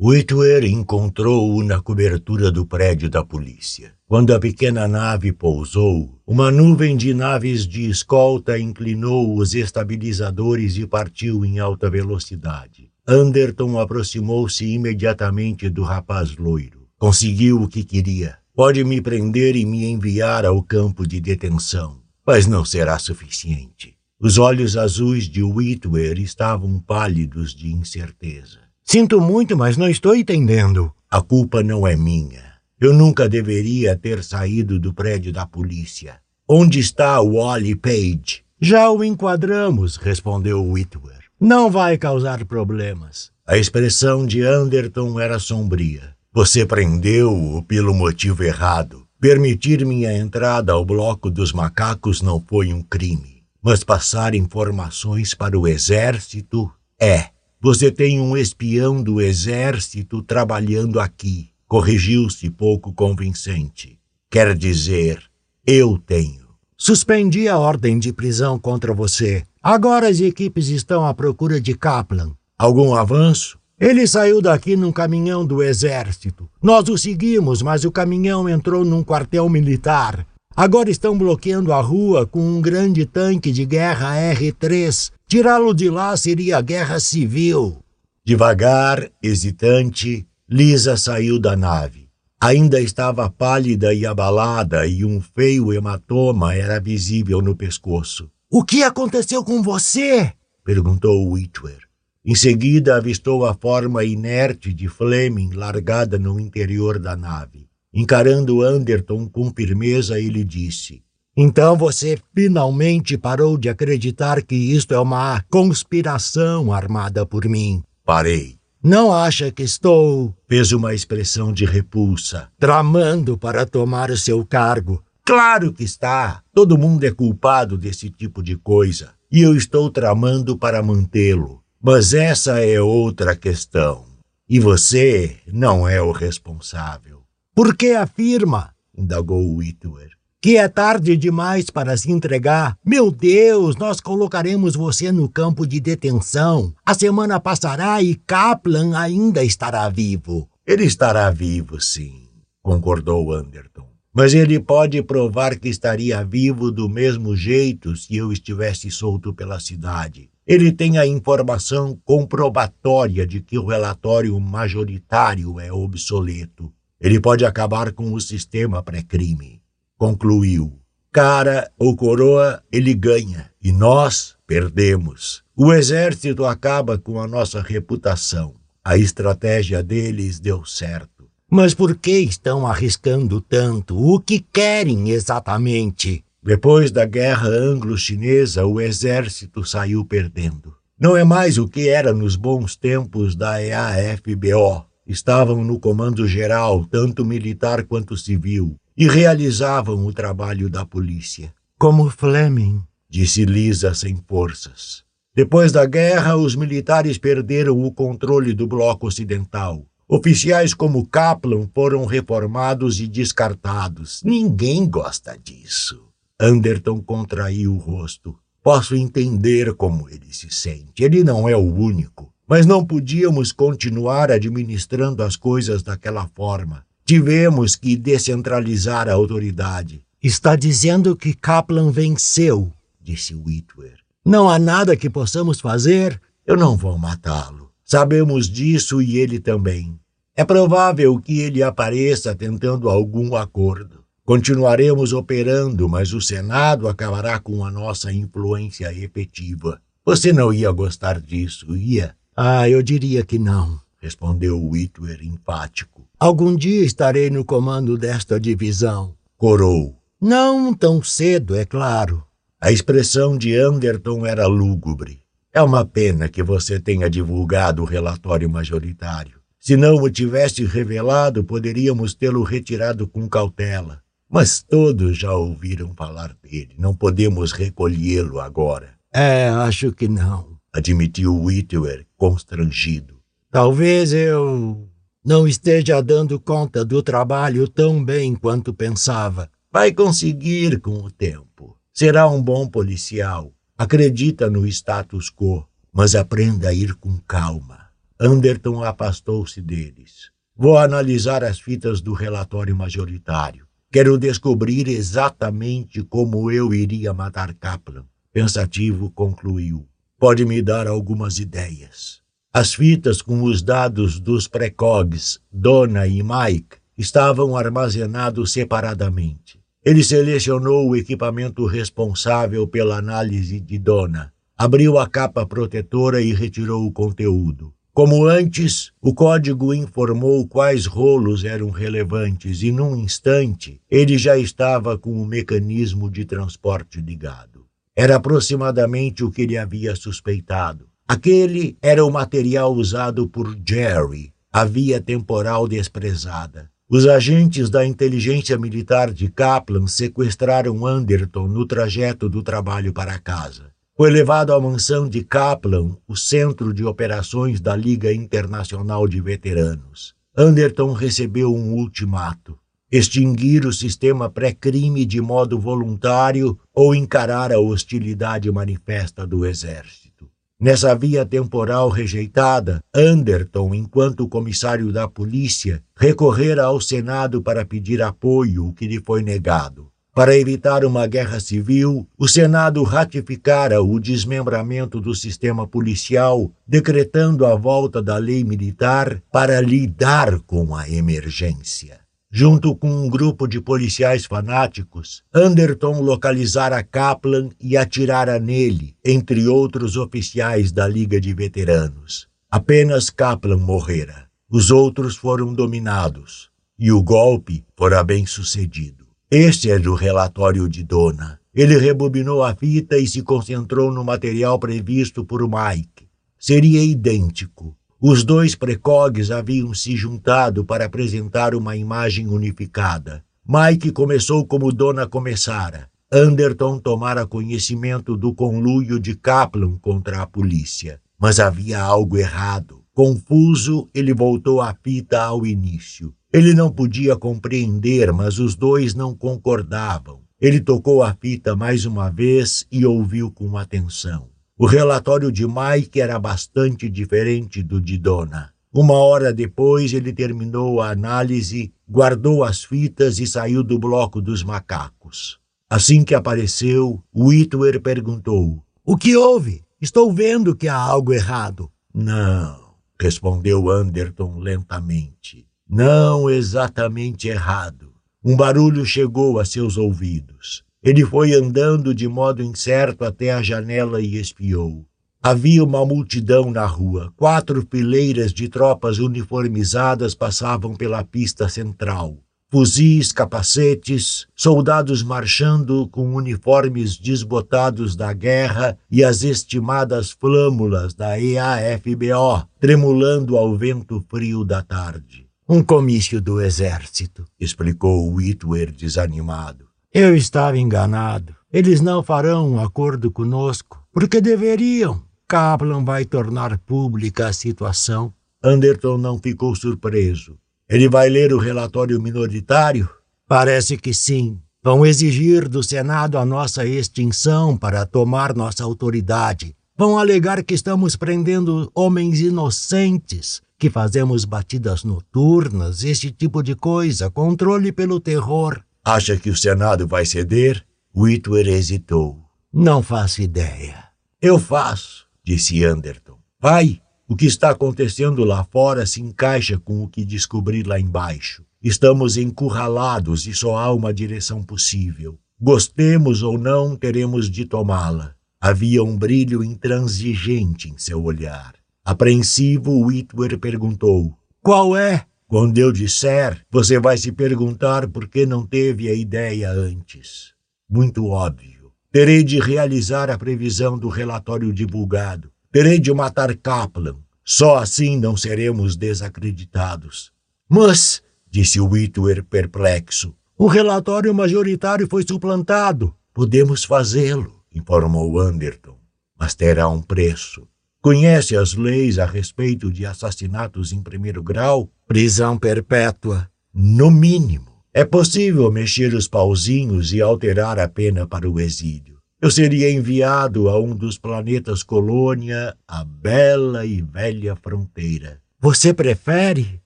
A: Whitwer encontrou-o na cobertura do prédio da polícia. Quando a pequena nave pousou, uma nuvem de naves de escolta inclinou os estabilizadores e partiu em alta velocidade. Anderton aproximou-se imediatamente do rapaz loiro. Conseguiu o que queria. Pode me prender e me enviar ao campo de detenção, mas não será suficiente. Os olhos azuis de Whitwer estavam pálidos de incerteza.
B: Sinto muito, mas não estou entendendo.
A: A culpa não é minha. Eu nunca deveria ter saído do prédio da polícia. Onde está o Wally Page?
B: Já o enquadramos, respondeu Whitwer. Não vai causar problemas.
A: A expressão de Anderton era sombria. Você prendeu-o pelo motivo errado. Permitir minha entrada ao bloco dos macacos não foi um crime, mas passar informações para o exército é. Você tem um espião do exército trabalhando aqui. Corrigiu-se pouco convincente. Quer dizer, eu tenho.
B: Suspendi a ordem de prisão contra você. Agora as equipes estão à procura de Kaplan.
A: Algum avanço?
B: Ele saiu daqui num caminhão do exército. Nós o seguimos, mas o caminhão entrou num quartel militar. Agora estão bloqueando a rua com um grande tanque de guerra R-3 Tirá-lo de lá seria guerra civil.
A: Devagar, hesitante, Lisa saiu da nave. Ainda estava pálida e abalada e um feio hematoma era visível no pescoço.
B: O que aconteceu com você?
A: perguntou Whitwer. Em seguida, avistou a forma inerte de Fleming largada no interior da nave. Encarando Anderton com firmeza, ele disse:
B: então você finalmente parou de acreditar que isto é uma conspiração armada por mim.
A: Parei.
B: Não acha que estou.
A: Fez uma expressão de repulsa.
B: Tramando para tomar o seu cargo.
A: Claro que está. Todo mundo é culpado desse tipo de coisa. E eu estou tramando para mantê-lo. Mas essa é outra questão. E você não é o responsável.
B: Por que afirma?
A: indagou Whitwer
B: que é tarde demais para se entregar. Meu Deus, nós colocaremos você no campo de detenção. A semana passará e Kaplan ainda estará vivo.
A: Ele estará vivo, sim, concordou Anderton. Mas ele pode provar que estaria vivo do mesmo jeito se eu estivesse solto pela cidade. Ele tem a informação comprobatória de que o relatório majoritário é obsoleto. Ele pode acabar com o sistema pré-crime concluiu. Cara ou coroa, ele ganha e nós perdemos. O exército acaba com a nossa reputação. A estratégia deles deu certo.
B: Mas por que estão arriscando tanto? O que querem exatamente?
A: Depois da guerra anglo-chinesa, o exército saiu perdendo. Não é mais o que era nos bons tempos da EAFBO. Estavam no comando geral, tanto militar quanto civil e realizavam o trabalho da polícia.
B: Como Fleming,
A: disse Lisa sem forças. Depois da guerra, os militares perderam o controle do bloco ocidental. Oficiais como Kaplan foram reformados e descartados. Ninguém gosta disso. Anderton contraiu o rosto. Posso entender como ele se sente. Ele não é o único. Mas não podíamos continuar administrando as coisas daquela forma. Tivemos que descentralizar a autoridade.
B: Está dizendo que Kaplan venceu, disse Whitwer. Não há nada que possamos fazer?
A: Eu não vou matá-lo. Sabemos disso e ele também. É provável que ele apareça tentando algum acordo. Continuaremos operando, mas o Senado acabará com a nossa influência efetiva. Você não ia gostar disso, ia?
B: Ah, eu diria que não,
A: respondeu Whitwer enfático.
B: Algum dia estarei no comando desta divisão.
A: Corou.
B: Não tão cedo, é claro.
A: A expressão de Anderton era lúgubre. É uma pena que você tenha divulgado o relatório majoritário. Se não o tivesse revelado, poderíamos tê-lo retirado com cautela. Mas todos já ouviram falar dele. Não podemos recolhê-lo agora.
B: É, acho que não,
A: admitiu Whitwer, constrangido.
B: Talvez eu não esteja dando conta do trabalho tão bem quanto pensava. Vai conseguir com o tempo. Será um bom policial. Acredita no status quo, mas aprenda a ir com calma. Anderton afastou-se deles. Vou analisar as fitas do relatório majoritário. Quero descobrir exatamente como eu iria matar Kaplan. Pensativo, concluiu. Pode me dar algumas ideias. As fitas com os dados dos precogs, Donna e Mike, estavam armazenados separadamente. Ele selecionou o equipamento responsável pela análise de Donna, abriu a capa protetora e retirou o conteúdo. Como antes, o código informou quais rolos eram relevantes e, num instante, ele já estava com o mecanismo de transporte ligado. Era aproximadamente o que ele havia suspeitado. Aquele era o material usado por Jerry, a via temporal desprezada. Os agentes da inteligência militar de Kaplan sequestraram Anderton no trajeto do trabalho para casa. Foi levado à mansão de Kaplan, o centro de operações da Liga Internacional de Veteranos. Anderton recebeu um ultimato: extinguir o sistema pré-crime de modo voluntário ou encarar a hostilidade manifesta do Exército. Nessa via temporal rejeitada, Anderton, enquanto comissário da polícia, recorrera ao Senado para pedir apoio, o que lhe foi negado. Para evitar uma guerra civil, o Senado ratificara o desmembramento do sistema policial, decretando a volta da lei militar para lidar com a emergência. Junto com um grupo de policiais fanáticos, Anderton localizara Kaplan e atirara nele, entre outros oficiais da Liga de Veteranos. Apenas Kaplan morrera. Os outros foram dominados, e o golpe fora bem sucedido. Este é do relatório de Dona. Ele rebobinou a fita e se concentrou no material previsto por Mike. Seria idêntico. Os dois precogs haviam se juntado para apresentar uma imagem unificada. Mike começou como Dona começara. Anderton tomara conhecimento do conluio de Kaplan contra a polícia. Mas havia algo errado. Confuso, ele voltou a fita ao início. Ele não podia compreender, mas os dois não concordavam. Ele tocou a fita mais uma vez e ouviu com atenção. O relatório de Mike era bastante diferente do de Donna. Uma hora depois, ele terminou a análise, guardou as fitas e saiu do bloco dos macacos. Assim que apareceu, Whitwer perguntou: O que houve? Estou vendo que há algo errado. Não, respondeu Anderton lentamente. Não exatamente errado. Um barulho chegou a seus ouvidos. Ele foi andando de modo incerto até a janela e espiou. Havia uma multidão na rua. Quatro fileiras de tropas uniformizadas passavam pela pista central. Fuzis, capacetes, soldados marchando com uniformes desbotados da guerra e as estimadas flâmulas da EAFBO tremulando ao vento frio da tarde. Um comício do exército, explicou Whitwer desanimado. Eu estava enganado. Eles não farão um acordo conosco, porque deveriam. Kaplan vai tornar pública a situação. Anderton não ficou surpreso. Ele vai ler o relatório minoritário? Parece que sim. Vão exigir do Senado a nossa extinção para tomar nossa autoridade. Vão alegar que estamos prendendo homens inocentes que fazemos batidas noturnas, este tipo de coisa, controle pelo terror. Acha que o Senado vai ceder? Whitwer hesitou. Não faço ideia. Eu faço, disse Anderton. Vai, o que está acontecendo lá fora se encaixa com o que descobri lá embaixo. Estamos encurralados e só há uma direção possível. Gostemos ou não, teremos de tomá-la. Havia um brilho intransigente em seu olhar. Apreensivo, Whitwer perguntou: Qual é? Quando eu disser, você vai se perguntar por que não teve a ideia antes. Muito óbvio. Terei de realizar a previsão do relatório divulgado. Terei de matar Kaplan. Só assim não seremos desacreditados. Mas, disse Whitwer perplexo, o relatório majoritário foi suplantado. Podemos fazê-lo, informou Anderton, mas terá um preço. Conhece as leis a respeito de assassinatos em primeiro grau? Prisão perpétua, no mínimo. É possível mexer os pauzinhos e alterar a pena para o exílio. Eu seria enviado a um dos planetas colônia, a bela e velha fronteira. Você prefere?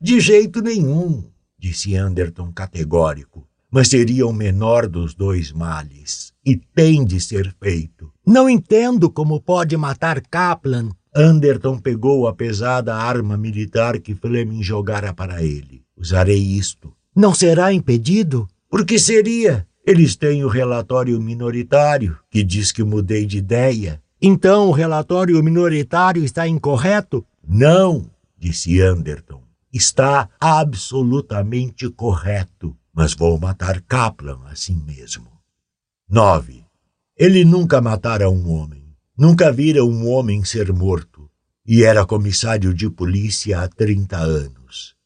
B: De jeito nenhum, disse Anderton categórico. Mas seria o menor dos dois males. E tem de ser feito. Não entendo como pode matar Kaplan. Anderton pegou a pesada arma militar que Fleming jogara para ele. Usarei isto. Não será impedido? Por que seria? Eles têm o relatório minoritário, que diz que mudei de ideia. Então o relatório minoritário está incorreto? Não, disse Anderton. Está absolutamente correto, mas vou matar Kaplan assim mesmo. 9. Ele nunca matara um homem. Nunca vira um homem ser morto. E era comissário de polícia há 30 anos.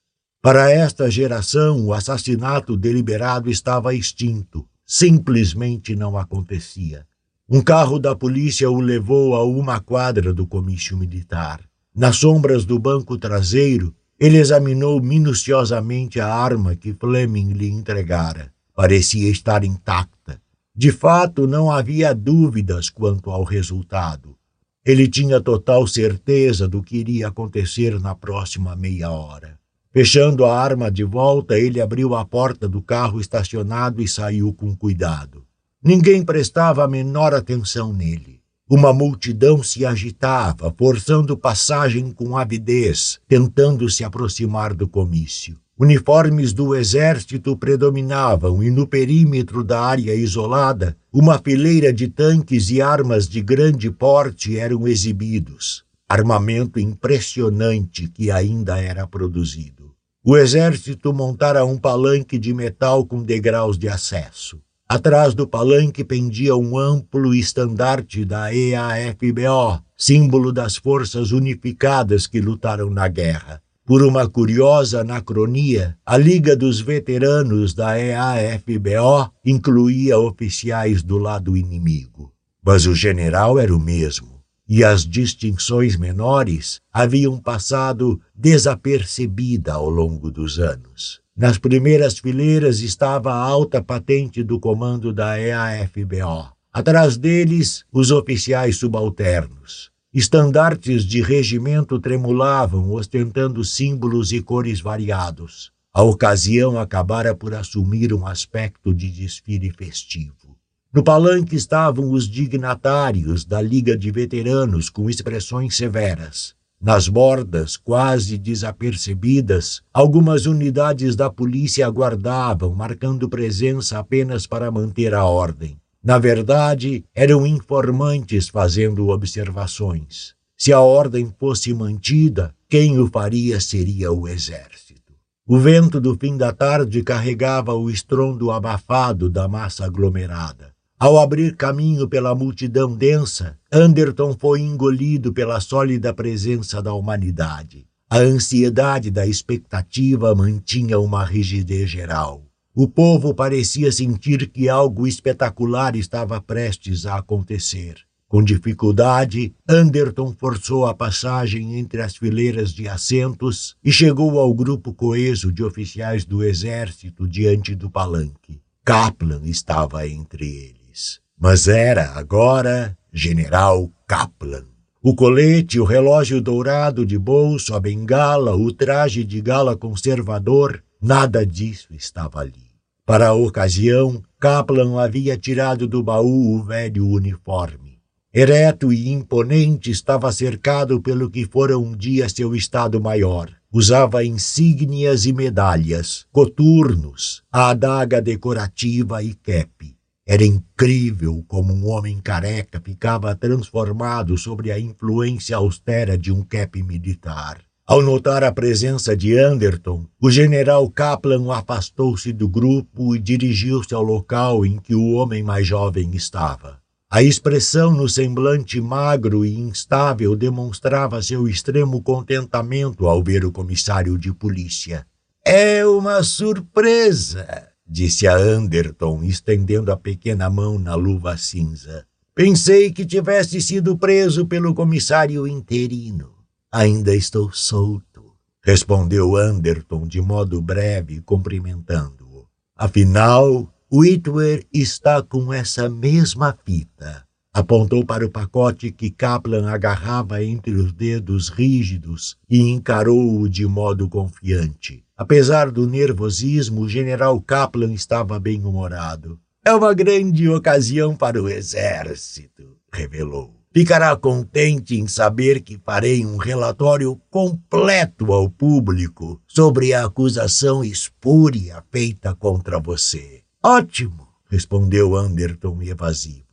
B: Para esta geração, o assassinato deliberado estava extinto. Simplesmente não acontecia. Um carro da polícia o levou a uma quadra do comício militar. Nas sombras do banco traseiro, ele examinou minuciosamente a arma que Fleming lhe entregara. Parecia estar intacta. De fato, não havia dúvidas quanto ao resultado. Ele tinha total certeza do que iria acontecer na próxima meia hora. Fechando a arma de volta, ele abriu a porta do carro estacionado e saiu com cuidado. Ninguém prestava a menor atenção nele. Uma multidão se agitava, forçando passagem com avidez, tentando se aproximar do comício. Uniformes do exército predominavam e no perímetro da área isolada, uma fileira de tanques e armas de grande porte eram exibidos. Armamento impressionante que ainda era produzido. O exército montara um palanque de metal com degraus de acesso. Atrás do palanque pendia um amplo estandarte da EAFBO, símbolo das forças unificadas que lutaram na guerra. Por uma curiosa anacronia, a Liga dos Veteranos da EAFBO incluía oficiais do lado inimigo. Mas o general era o mesmo e as distinções menores haviam passado desapercebida ao longo dos anos. Nas primeiras fileiras estava a alta patente do comando da EAFBO. Atrás deles, os oficiais subalternos. Estandartes de regimento tremulavam, ostentando símbolos e cores variados. A ocasião acabara por assumir um aspecto de desfile festivo. No palanque estavam os dignatários da Liga de Veteranos com expressões severas. Nas bordas, quase desapercebidas, algumas unidades da polícia aguardavam, marcando presença apenas para manter a ordem. Na verdade, eram informantes fazendo observações. Se a ordem fosse mantida, quem o faria seria o exército. O vento do fim da tarde carregava o estrondo abafado da massa aglomerada. Ao abrir caminho pela multidão densa, Anderton foi engolido pela sólida presença da humanidade. A ansiedade da expectativa mantinha uma rigidez geral. O povo parecia sentir que algo espetacular estava prestes a acontecer. Com dificuldade, Anderton forçou a passagem entre as fileiras de assentos e chegou ao grupo coeso de oficiais do exército diante do palanque. Kaplan estava entre eles mas era agora General Kaplan. O colete, o relógio dourado de bolso, a bengala, o traje de gala conservador, nada disso estava ali. Para a ocasião, Kaplan havia tirado do baú o velho uniforme. Ereto e imponente, estava cercado pelo que fora um dia seu Estado-Maior. Usava insígnias e medalhas, coturnos, a adaga decorativa e kepi. Era incrível como um homem careca ficava transformado sobre a influência austera de um cap militar. Ao notar a presença de Anderton, o general Kaplan afastou-se do grupo e dirigiu-se ao local em que o homem mais jovem estava. A expressão no semblante magro e instável demonstrava seu extremo contentamento ao ver o comissário de polícia. É uma surpresa, disse a Anderton, estendendo a pequena mão na luva cinza. Pensei que tivesse sido preso pelo comissário interino. Ainda estou solto, respondeu Anderton de modo breve, cumprimentando-o. Afinal, Whitwer está com essa mesma fita. Apontou para o pacote que Kaplan agarrava entre os dedos rígidos e encarou-o de modo confiante. Apesar do nervosismo, o general Kaplan estava bem-humorado. É uma grande ocasião para o exército, revelou. Ficará contente em saber que farei um relatório completo ao público sobre a acusação espúria feita contra você. Ótimo, respondeu Anderton evasivo.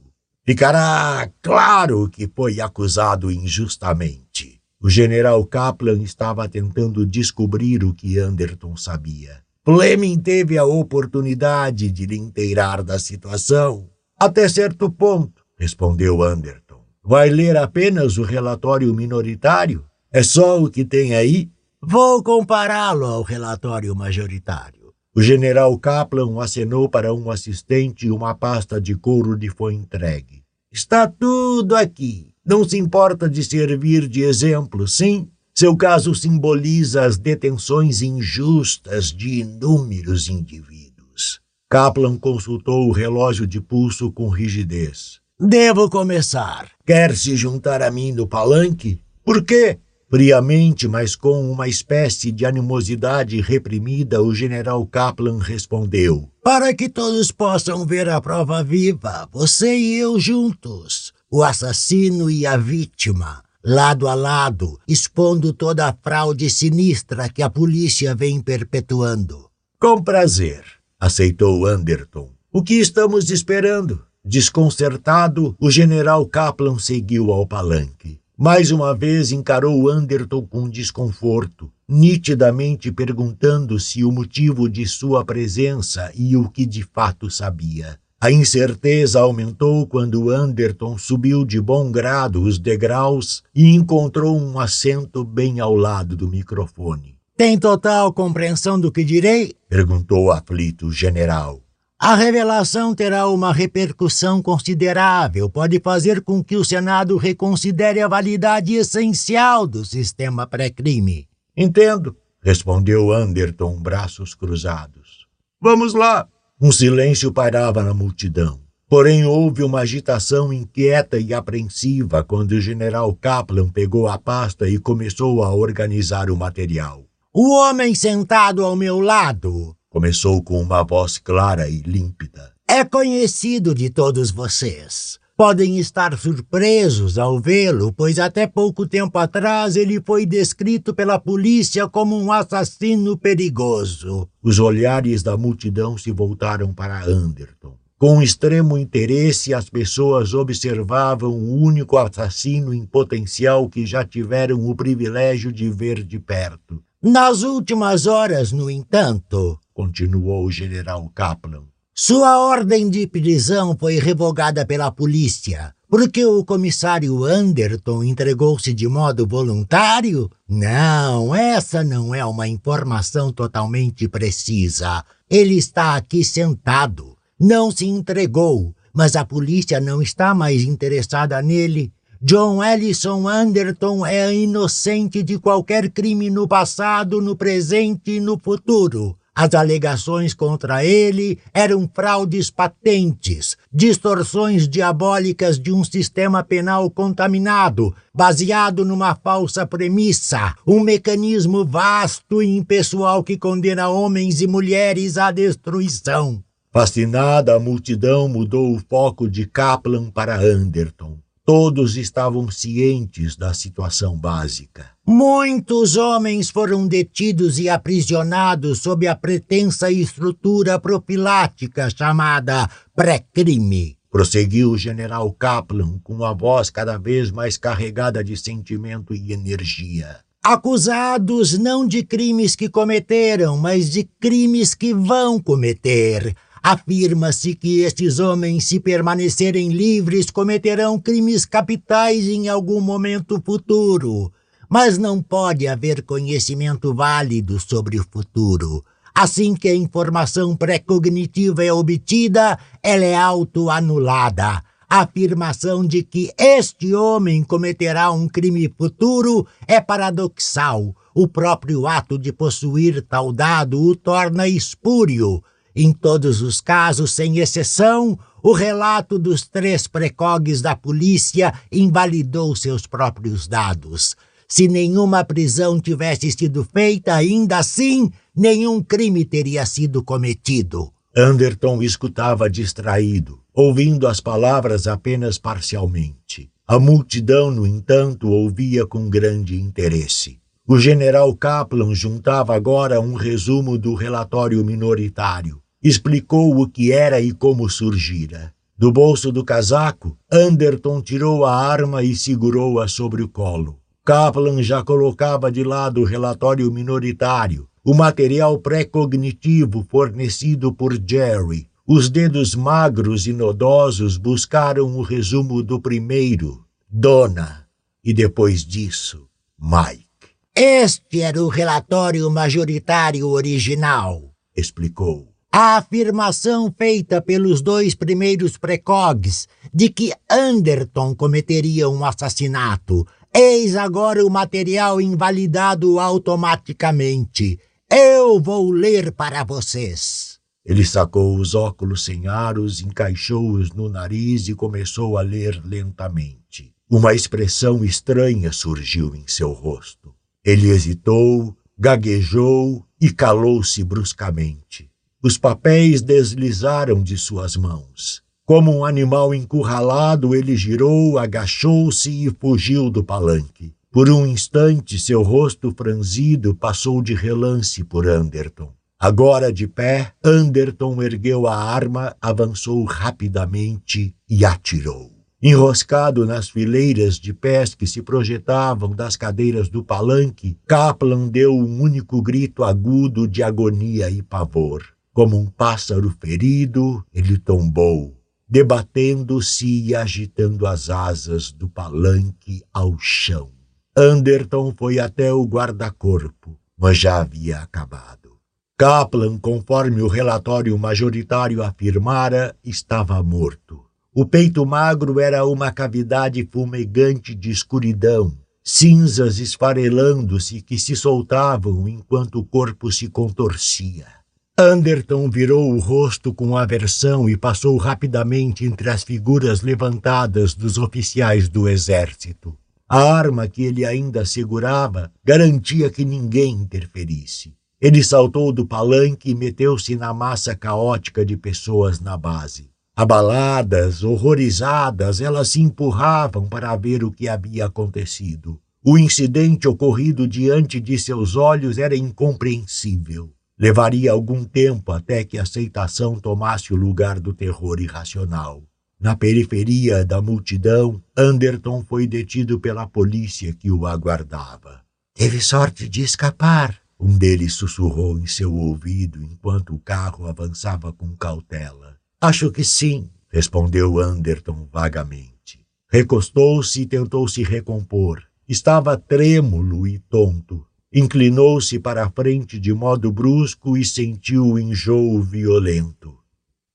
B: Ficará claro que foi acusado injustamente. O general Kaplan estava tentando descobrir o que Anderton sabia. Fleming teve a oportunidade de lhe inteirar da situação. Até certo ponto, respondeu Anderton. Vai ler apenas o relatório minoritário? É só o que tem aí? Vou compará-lo ao relatório majoritário. O general Kaplan acenou para um assistente uma pasta de couro lhe foi entregue. Está tudo aqui. Não se importa de servir de exemplo, sim? Seu caso simboliza as detenções injustas de inúmeros indivíduos. Kaplan consultou o relógio de pulso com rigidez. Devo começar. Quer se juntar a mim no palanque? Por quê? Friamente, mas com uma espécie de animosidade reprimida, o general Kaplan respondeu: Para que todos possam ver a prova viva, você e eu juntos, o assassino e a vítima, lado a lado, expondo toda a fraude sinistra que a polícia vem perpetuando. Com prazer, aceitou Anderton. O que estamos esperando? Desconcertado, o general Kaplan seguiu ao palanque. Mais uma vez encarou Anderton com desconforto, nitidamente perguntando-se o motivo de sua presença e o que de fato sabia. A incerteza aumentou quando Anderton subiu de bom grado os degraus e encontrou um assento bem ao lado do microfone. Tem total compreensão do que direi? perguntou aflito o general. A revelação terá uma repercussão considerável, pode fazer com que o Senado reconsidere a validade essencial do sistema pré-crime. Entendo, respondeu Anderton, braços cruzados. Vamos lá. Um silêncio pairava na multidão. Porém, houve uma agitação inquieta e apreensiva quando o general Kaplan pegou a pasta e começou a organizar o material. O homem sentado ao meu lado Começou com uma voz clara e límpida. É conhecido de todos vocês. Podem estar surpresos ao vê-lo, pois até pouco tempo atrás ele foi descrito pela polícia como um assassino perigoso. Os olhares da multidão se voltaram para Anderton. Com extremo interesse, as pessoas observavam o único assassino em potencial que já tiveram o privilégio de ver de perto. Nas últimas horas, no entanto, continuou o general Kaplan, sua ordem de prisão foi revogada pela polícia. Porque o comissário Anderton entregou-se de modo voluntário? Não, essa não é uma informação totalmente precisa. Ele está aqui sentado. Não se entregou, mas a polícia não está mais interessada nele. John Ellison Anderton é inocente de qualquer crime no passado, no presente e no futuro. As alegações contra ele eram fraudes patentes, distorções diabólicas de um sistema penal contaminado, baseado numa falsa premissa, um mecanismo vasto e impessoal que condena homens e mulheres à destruição. Fascinada, a multidão mudou o foco de Kaplan para Anderton. Todos estavam cientes da situação básica. Muitos homens foram detidos e aprisionados sob a pretensa estrutura profilática chamada pré-crime. Prosseguiu o general Kaplan com a voz cada vez mais carregada de sentimento e energia. Acusados não de crimes que cometeram, mas de crimes que vão cometer Afirma-se que estes homens, se permanecerem livres, cometerão crimes capitais em algum momento futuro. Mas não pode haver conhecimento válido sobre o futuro. Assim que a informação pré-cognitiva é obtida, ela é autoanulada. A afirmação de que este homem cometerá um crime futuro é paradoxal. O próprio ato de possuir tal dado o torna espúrio Em todos os casos, sem exceção, o relato dos três precogs da polícia invalidou seus próprios dados. Se nenhuma prisão tivesse sido feita, ainda assim, nenhum crime teria sido cometido.
A: Anderton escutava distraído, ouvindo as palavras apenas parcialmente. A multidão, no entanto, ouvia com grande interesse. O general Kaplan juntava agora um resumo do relatório minoritário. Explicou o que era e como surgira. Do bolso do casaco, Anderton tirou a arma e segurou-a sobre o colo. Kaplan já colocava de lado o relatório minoritário, o material pré-cognitivo fornecido por Jerry. Os dedos magros e nodosos buscaram o resumo do primeiro, Dona, e depois disso, Mike.
B: Este era o relatório majoritário original, explicou. A afirmação feita pelos dois primeiros precogs de que Anderton cometeria um assassinato. Eis agora o material invalidado automaticamente. Eu vou ler para vocês.
A: Ele sacou os óculos sem aros, encaixou-os no nariz e começou a ler lentamente. Uma expressão estranha surgiu em seu rosto. Ele hesitou, gaguejou e calou-se bruscamente. Os papéis deslizaram de suas mãos. Como um animal encurralado, ele girou, agachou-se e fugiu do palanque. Por um instante, seu rosto franzido passou de relance por Anderton. Agora de pé, Anderton ergueu a arma, avançou rapidamente e atirou. Enroscado nas fileiras de pés que se projetavam das cadeiras do palanque, Kaplan deu um único grito agudo de agonia e pavor. Como um pássaro ferido, ele tombou, debatendo-se e agitando as asas do palanque ao chão. Anderton foi até o guarda-corpo, mas já havia acabado. Kaplan, conforme o relatório majoritário afirmara, estava morto. O peito magro era uma cavidade fumegante de escuridão, cinzas esfarelando-se que se soltavam enquanto o corpo se contorcia. Anderton virou o rosto com aversão e passou rapidamente entre as figuras levantadas dos oficiais do exército. A arma que ele ainda segurava garantia que ninguém interferisse. Ele saltou do palanque e meteu-se na massa caótica de pessoas na base. Abaladas, horrorizadas, elas se empurravam para ver o que havia acontecido. O incidente ocorrido diante de seus olhos era incompreensível. Levaria algum tempo até que a aceitação tomasse o lugar do terror irracional. Na periferia da multidão, Anderton foi detido pela polícia que o aguardava.
B: Teve sorte de escapar,
A: um deles sussurrou em seu ouvido enquanto o carro avançava com cautela.
B: Acho que sim,
A: respondeu Anderton vagamente. Recostou-se e tentou se recompor. Estava trêmulo e tonto. Inclinou-se para a frente de modo brusco e sentiu o enjoo violento.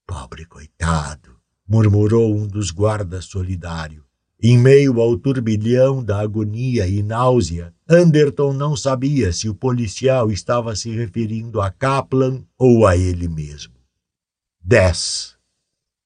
B: Pobre coitado,
A: murmurou um dos guardas solidário. Em meio ao turbilhão da agonia e náusea, Anderton não sabia se o policial estava se referindo a Kaplan ou a ele mesmo. 10.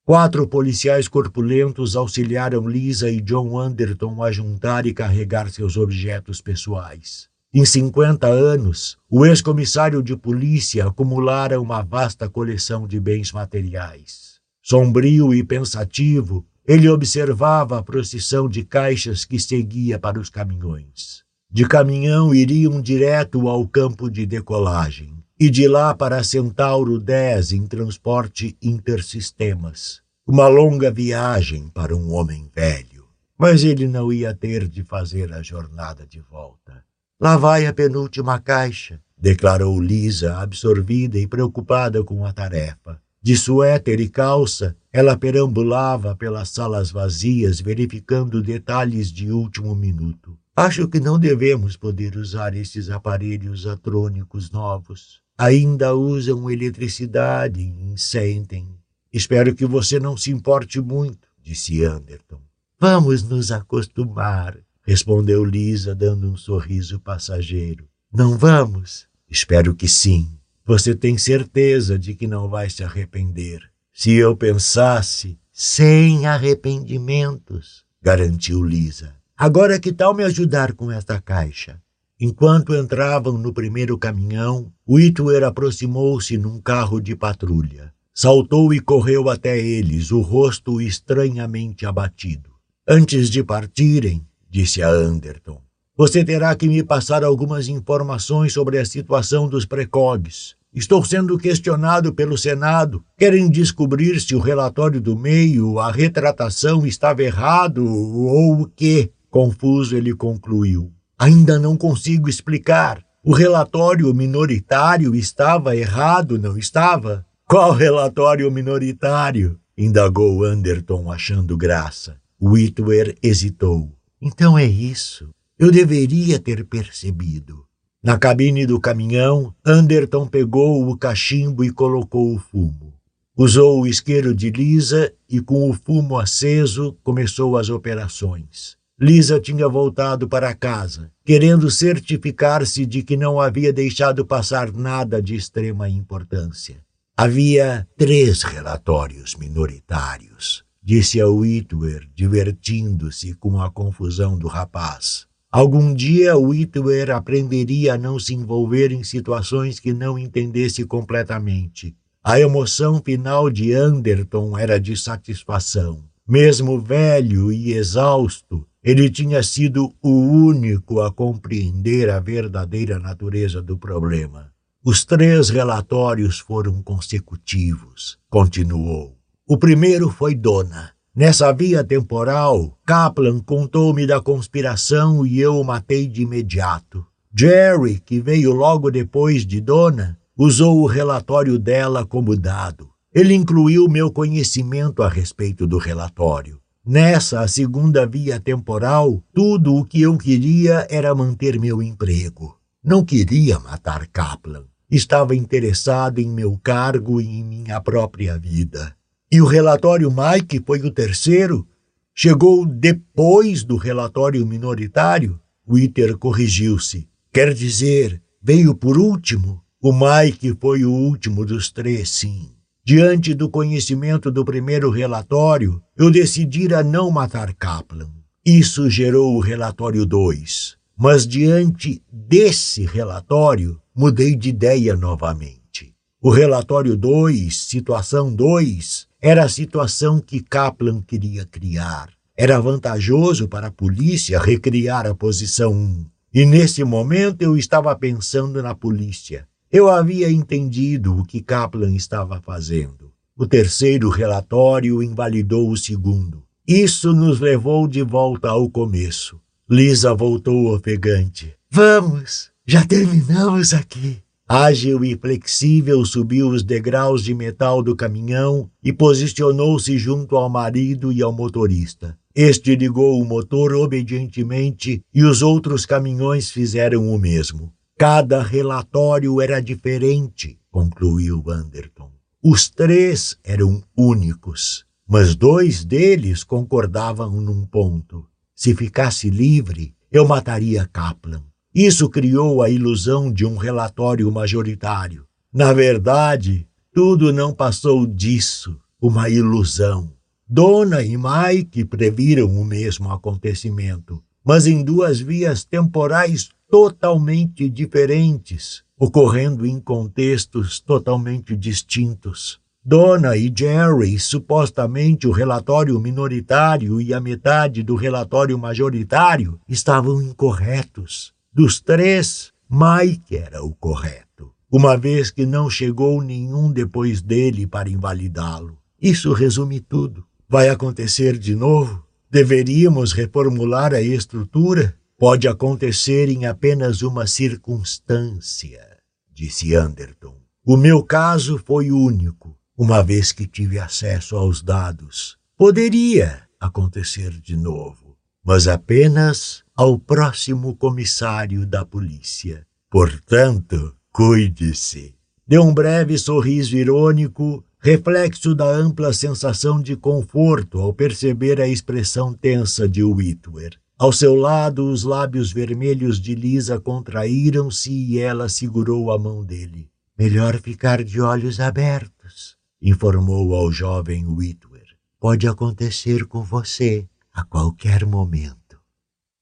A: Quatro policiais corpulentos auxiliaram Lisa e John Anderton a juntar e carregar seus objetos pessoais. Em 50 anos, o ex-comissário de polícia acumulara uma vasta coleção de bens materiais. Sombrio e pensativo, ele observava a procissão de caixas que seguia para os caminhões. De caminhão iriam direto ao campo de decolagem e de lá para Centauro 10 em transporte intersistemas. Uma longa viagem para um homem velho, mas ele não ia ter de fazer a jornada de volta. Lá vai a penúltima caixa, declarou Lisa, absorvida e preocupada com a tarefa. De suéter e calça, ela perambulava pelas salas vazias, verificando detalhes de último minuto. Acho que não devemos poder usar esses aparelhos atrônicos novos ainda usam eletricidade em Sentem. Espero que você não se importe muito, disse Anderton.
B: Vamos nos acostumar, respondeu Lisa, dando um sorriso passageiro. Não vamos?
A: Espero que sim.
B: Você tem certeza de que não vai se arrepender. Se eu pensasse, sem arrependimentos, garantiu Lisa. Agora que tal me ajudar com esta caixa? Enquanto entravam no primeiro caminhão, Whitwer aproximou-se num carro de patrulha. Saltou e correu até eles, o rosto estranhamente abatido. Antes de partirem, disse a Anderton, você terá que me passar algumas informações sobre a situação dos precogs. Estou sendo questionado pelo Senado. Querem descobrir se o relatório do meio, a retratação estava errado ou o quê? Confuso, ele concluiu. Ainda não consigo explicar. O relatório minoritário estava errado, não estava? Qual relatório minoritário? indagou Anderton, achando graça. Whitwer hesitou. Então é isso. Eu deveria ter percebido. Na cabine do caminhão, Anderton pegou o cachimbo e colocou o fumo. Usou o isqueiro de Lisa e, com o fumo aceso, começou as operações. Lisa tinha voltado para casa, querendo certificar-se de que não havia deixado passar nada de extrema importância. Havia três relatórios minoritários, disse a Whitwer, divertindo-se com a confusão do rapaz. Algum dia Whitwer aprenderia a não se envolver em situações que não entendesse completamente. A emoção final de Anderton era de satisfação. Mesmo velho e exausto, ele tinha sido o único a compreender a verdadeira natureza do problema. Os três relatórios foram consecutivos, continuou. O primeiro foi Dona. Nessa via temporal, Kaplan contou-me da conspiração e eu o matei de imediato. Jerry, que veio logo depois de Dona, usou o relatório dela como dado. Ele incluiu meu conhecimento a respeito do relatório. Nessa segunda via temporal, tudo o que eu queria era manter meu emprego. Não queria matar Kaplan. Estava interessado em meu cargo e em minha própria vida. E o relatório Mike foi o terceiro? Chegou depois do relatório minoritário? Witter corrigiu-se. Quer dizer, veio por último? O Mike foi o último dos três, sim. Diante do conhecimento do primeiro relatório, eu decidira não matar Kaplan. Isso gerou o relatório 2. Mas diante desse relatório, mudei de ideia novamente. O relatório 2, situação 2, era a situação que Kaplan queria criar. Era vantajoso para a polícia recriar a posição 1. E nesse momento eu estava pensando na polícia. Eu havia entendido o que Kaplan estava fazendo. O terceiro relatório invalidou o segundo. Isso nos levou de volta ao começo. Lisa voltou ofegante. Vamos, já terminamos aqui. Ágil e flexível, subiu os degraus de metal do caminhão e posicionou-se junto ao marido e ao motorista. Este ligou o motor obedientemente e os outros caminhões fizeram o mesmo. Cada relatório era diferente, concluiu Anderton. Os três eram únicos, mas dois deles concordavam num ponto. Se ficasse livre, eu mataria Kaplan. Isso criou a ilusão de um relatório majoritário. Na verdade, tudo não passou disso, uma ilusão. Dona e Mike previram o mesmo acontecimento, mas em duas vias temporais totalmente diferentes, ocorrendo em contextos totalmente distintos. Donna e Jerry, supostamente o relatório minoritário e a metade do relatório majoritário, estavam incorretos. Dos três, Mike era o correto, uma vez que não chegou nenhum depois dele para invalidá-lo. Isso resume tudo. Vai acontecer de novo? Deveríamos reformular a estrutura? Pode acontecer em apenas uma circunstância, disse Anderton. O meu caso foi único, uma vez que tive acesso aos dados. Poderia acontecer de novo, mas apenas ao próximo comissário da polícia. Portanto, cuide-se. Deu um breve sorriso irônico, reflexo da ampla sensação de conforto ao perceber a expressão tensa de Whitwer. Ao seu lado, os lábios vermelhos de Lisa contraíram-se e ela segurou a mão dele. Melhor ficar de olhos abertos, informou ao jovem Whitwer. Pode acontecer com você a qualquer momento.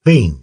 A: Fim.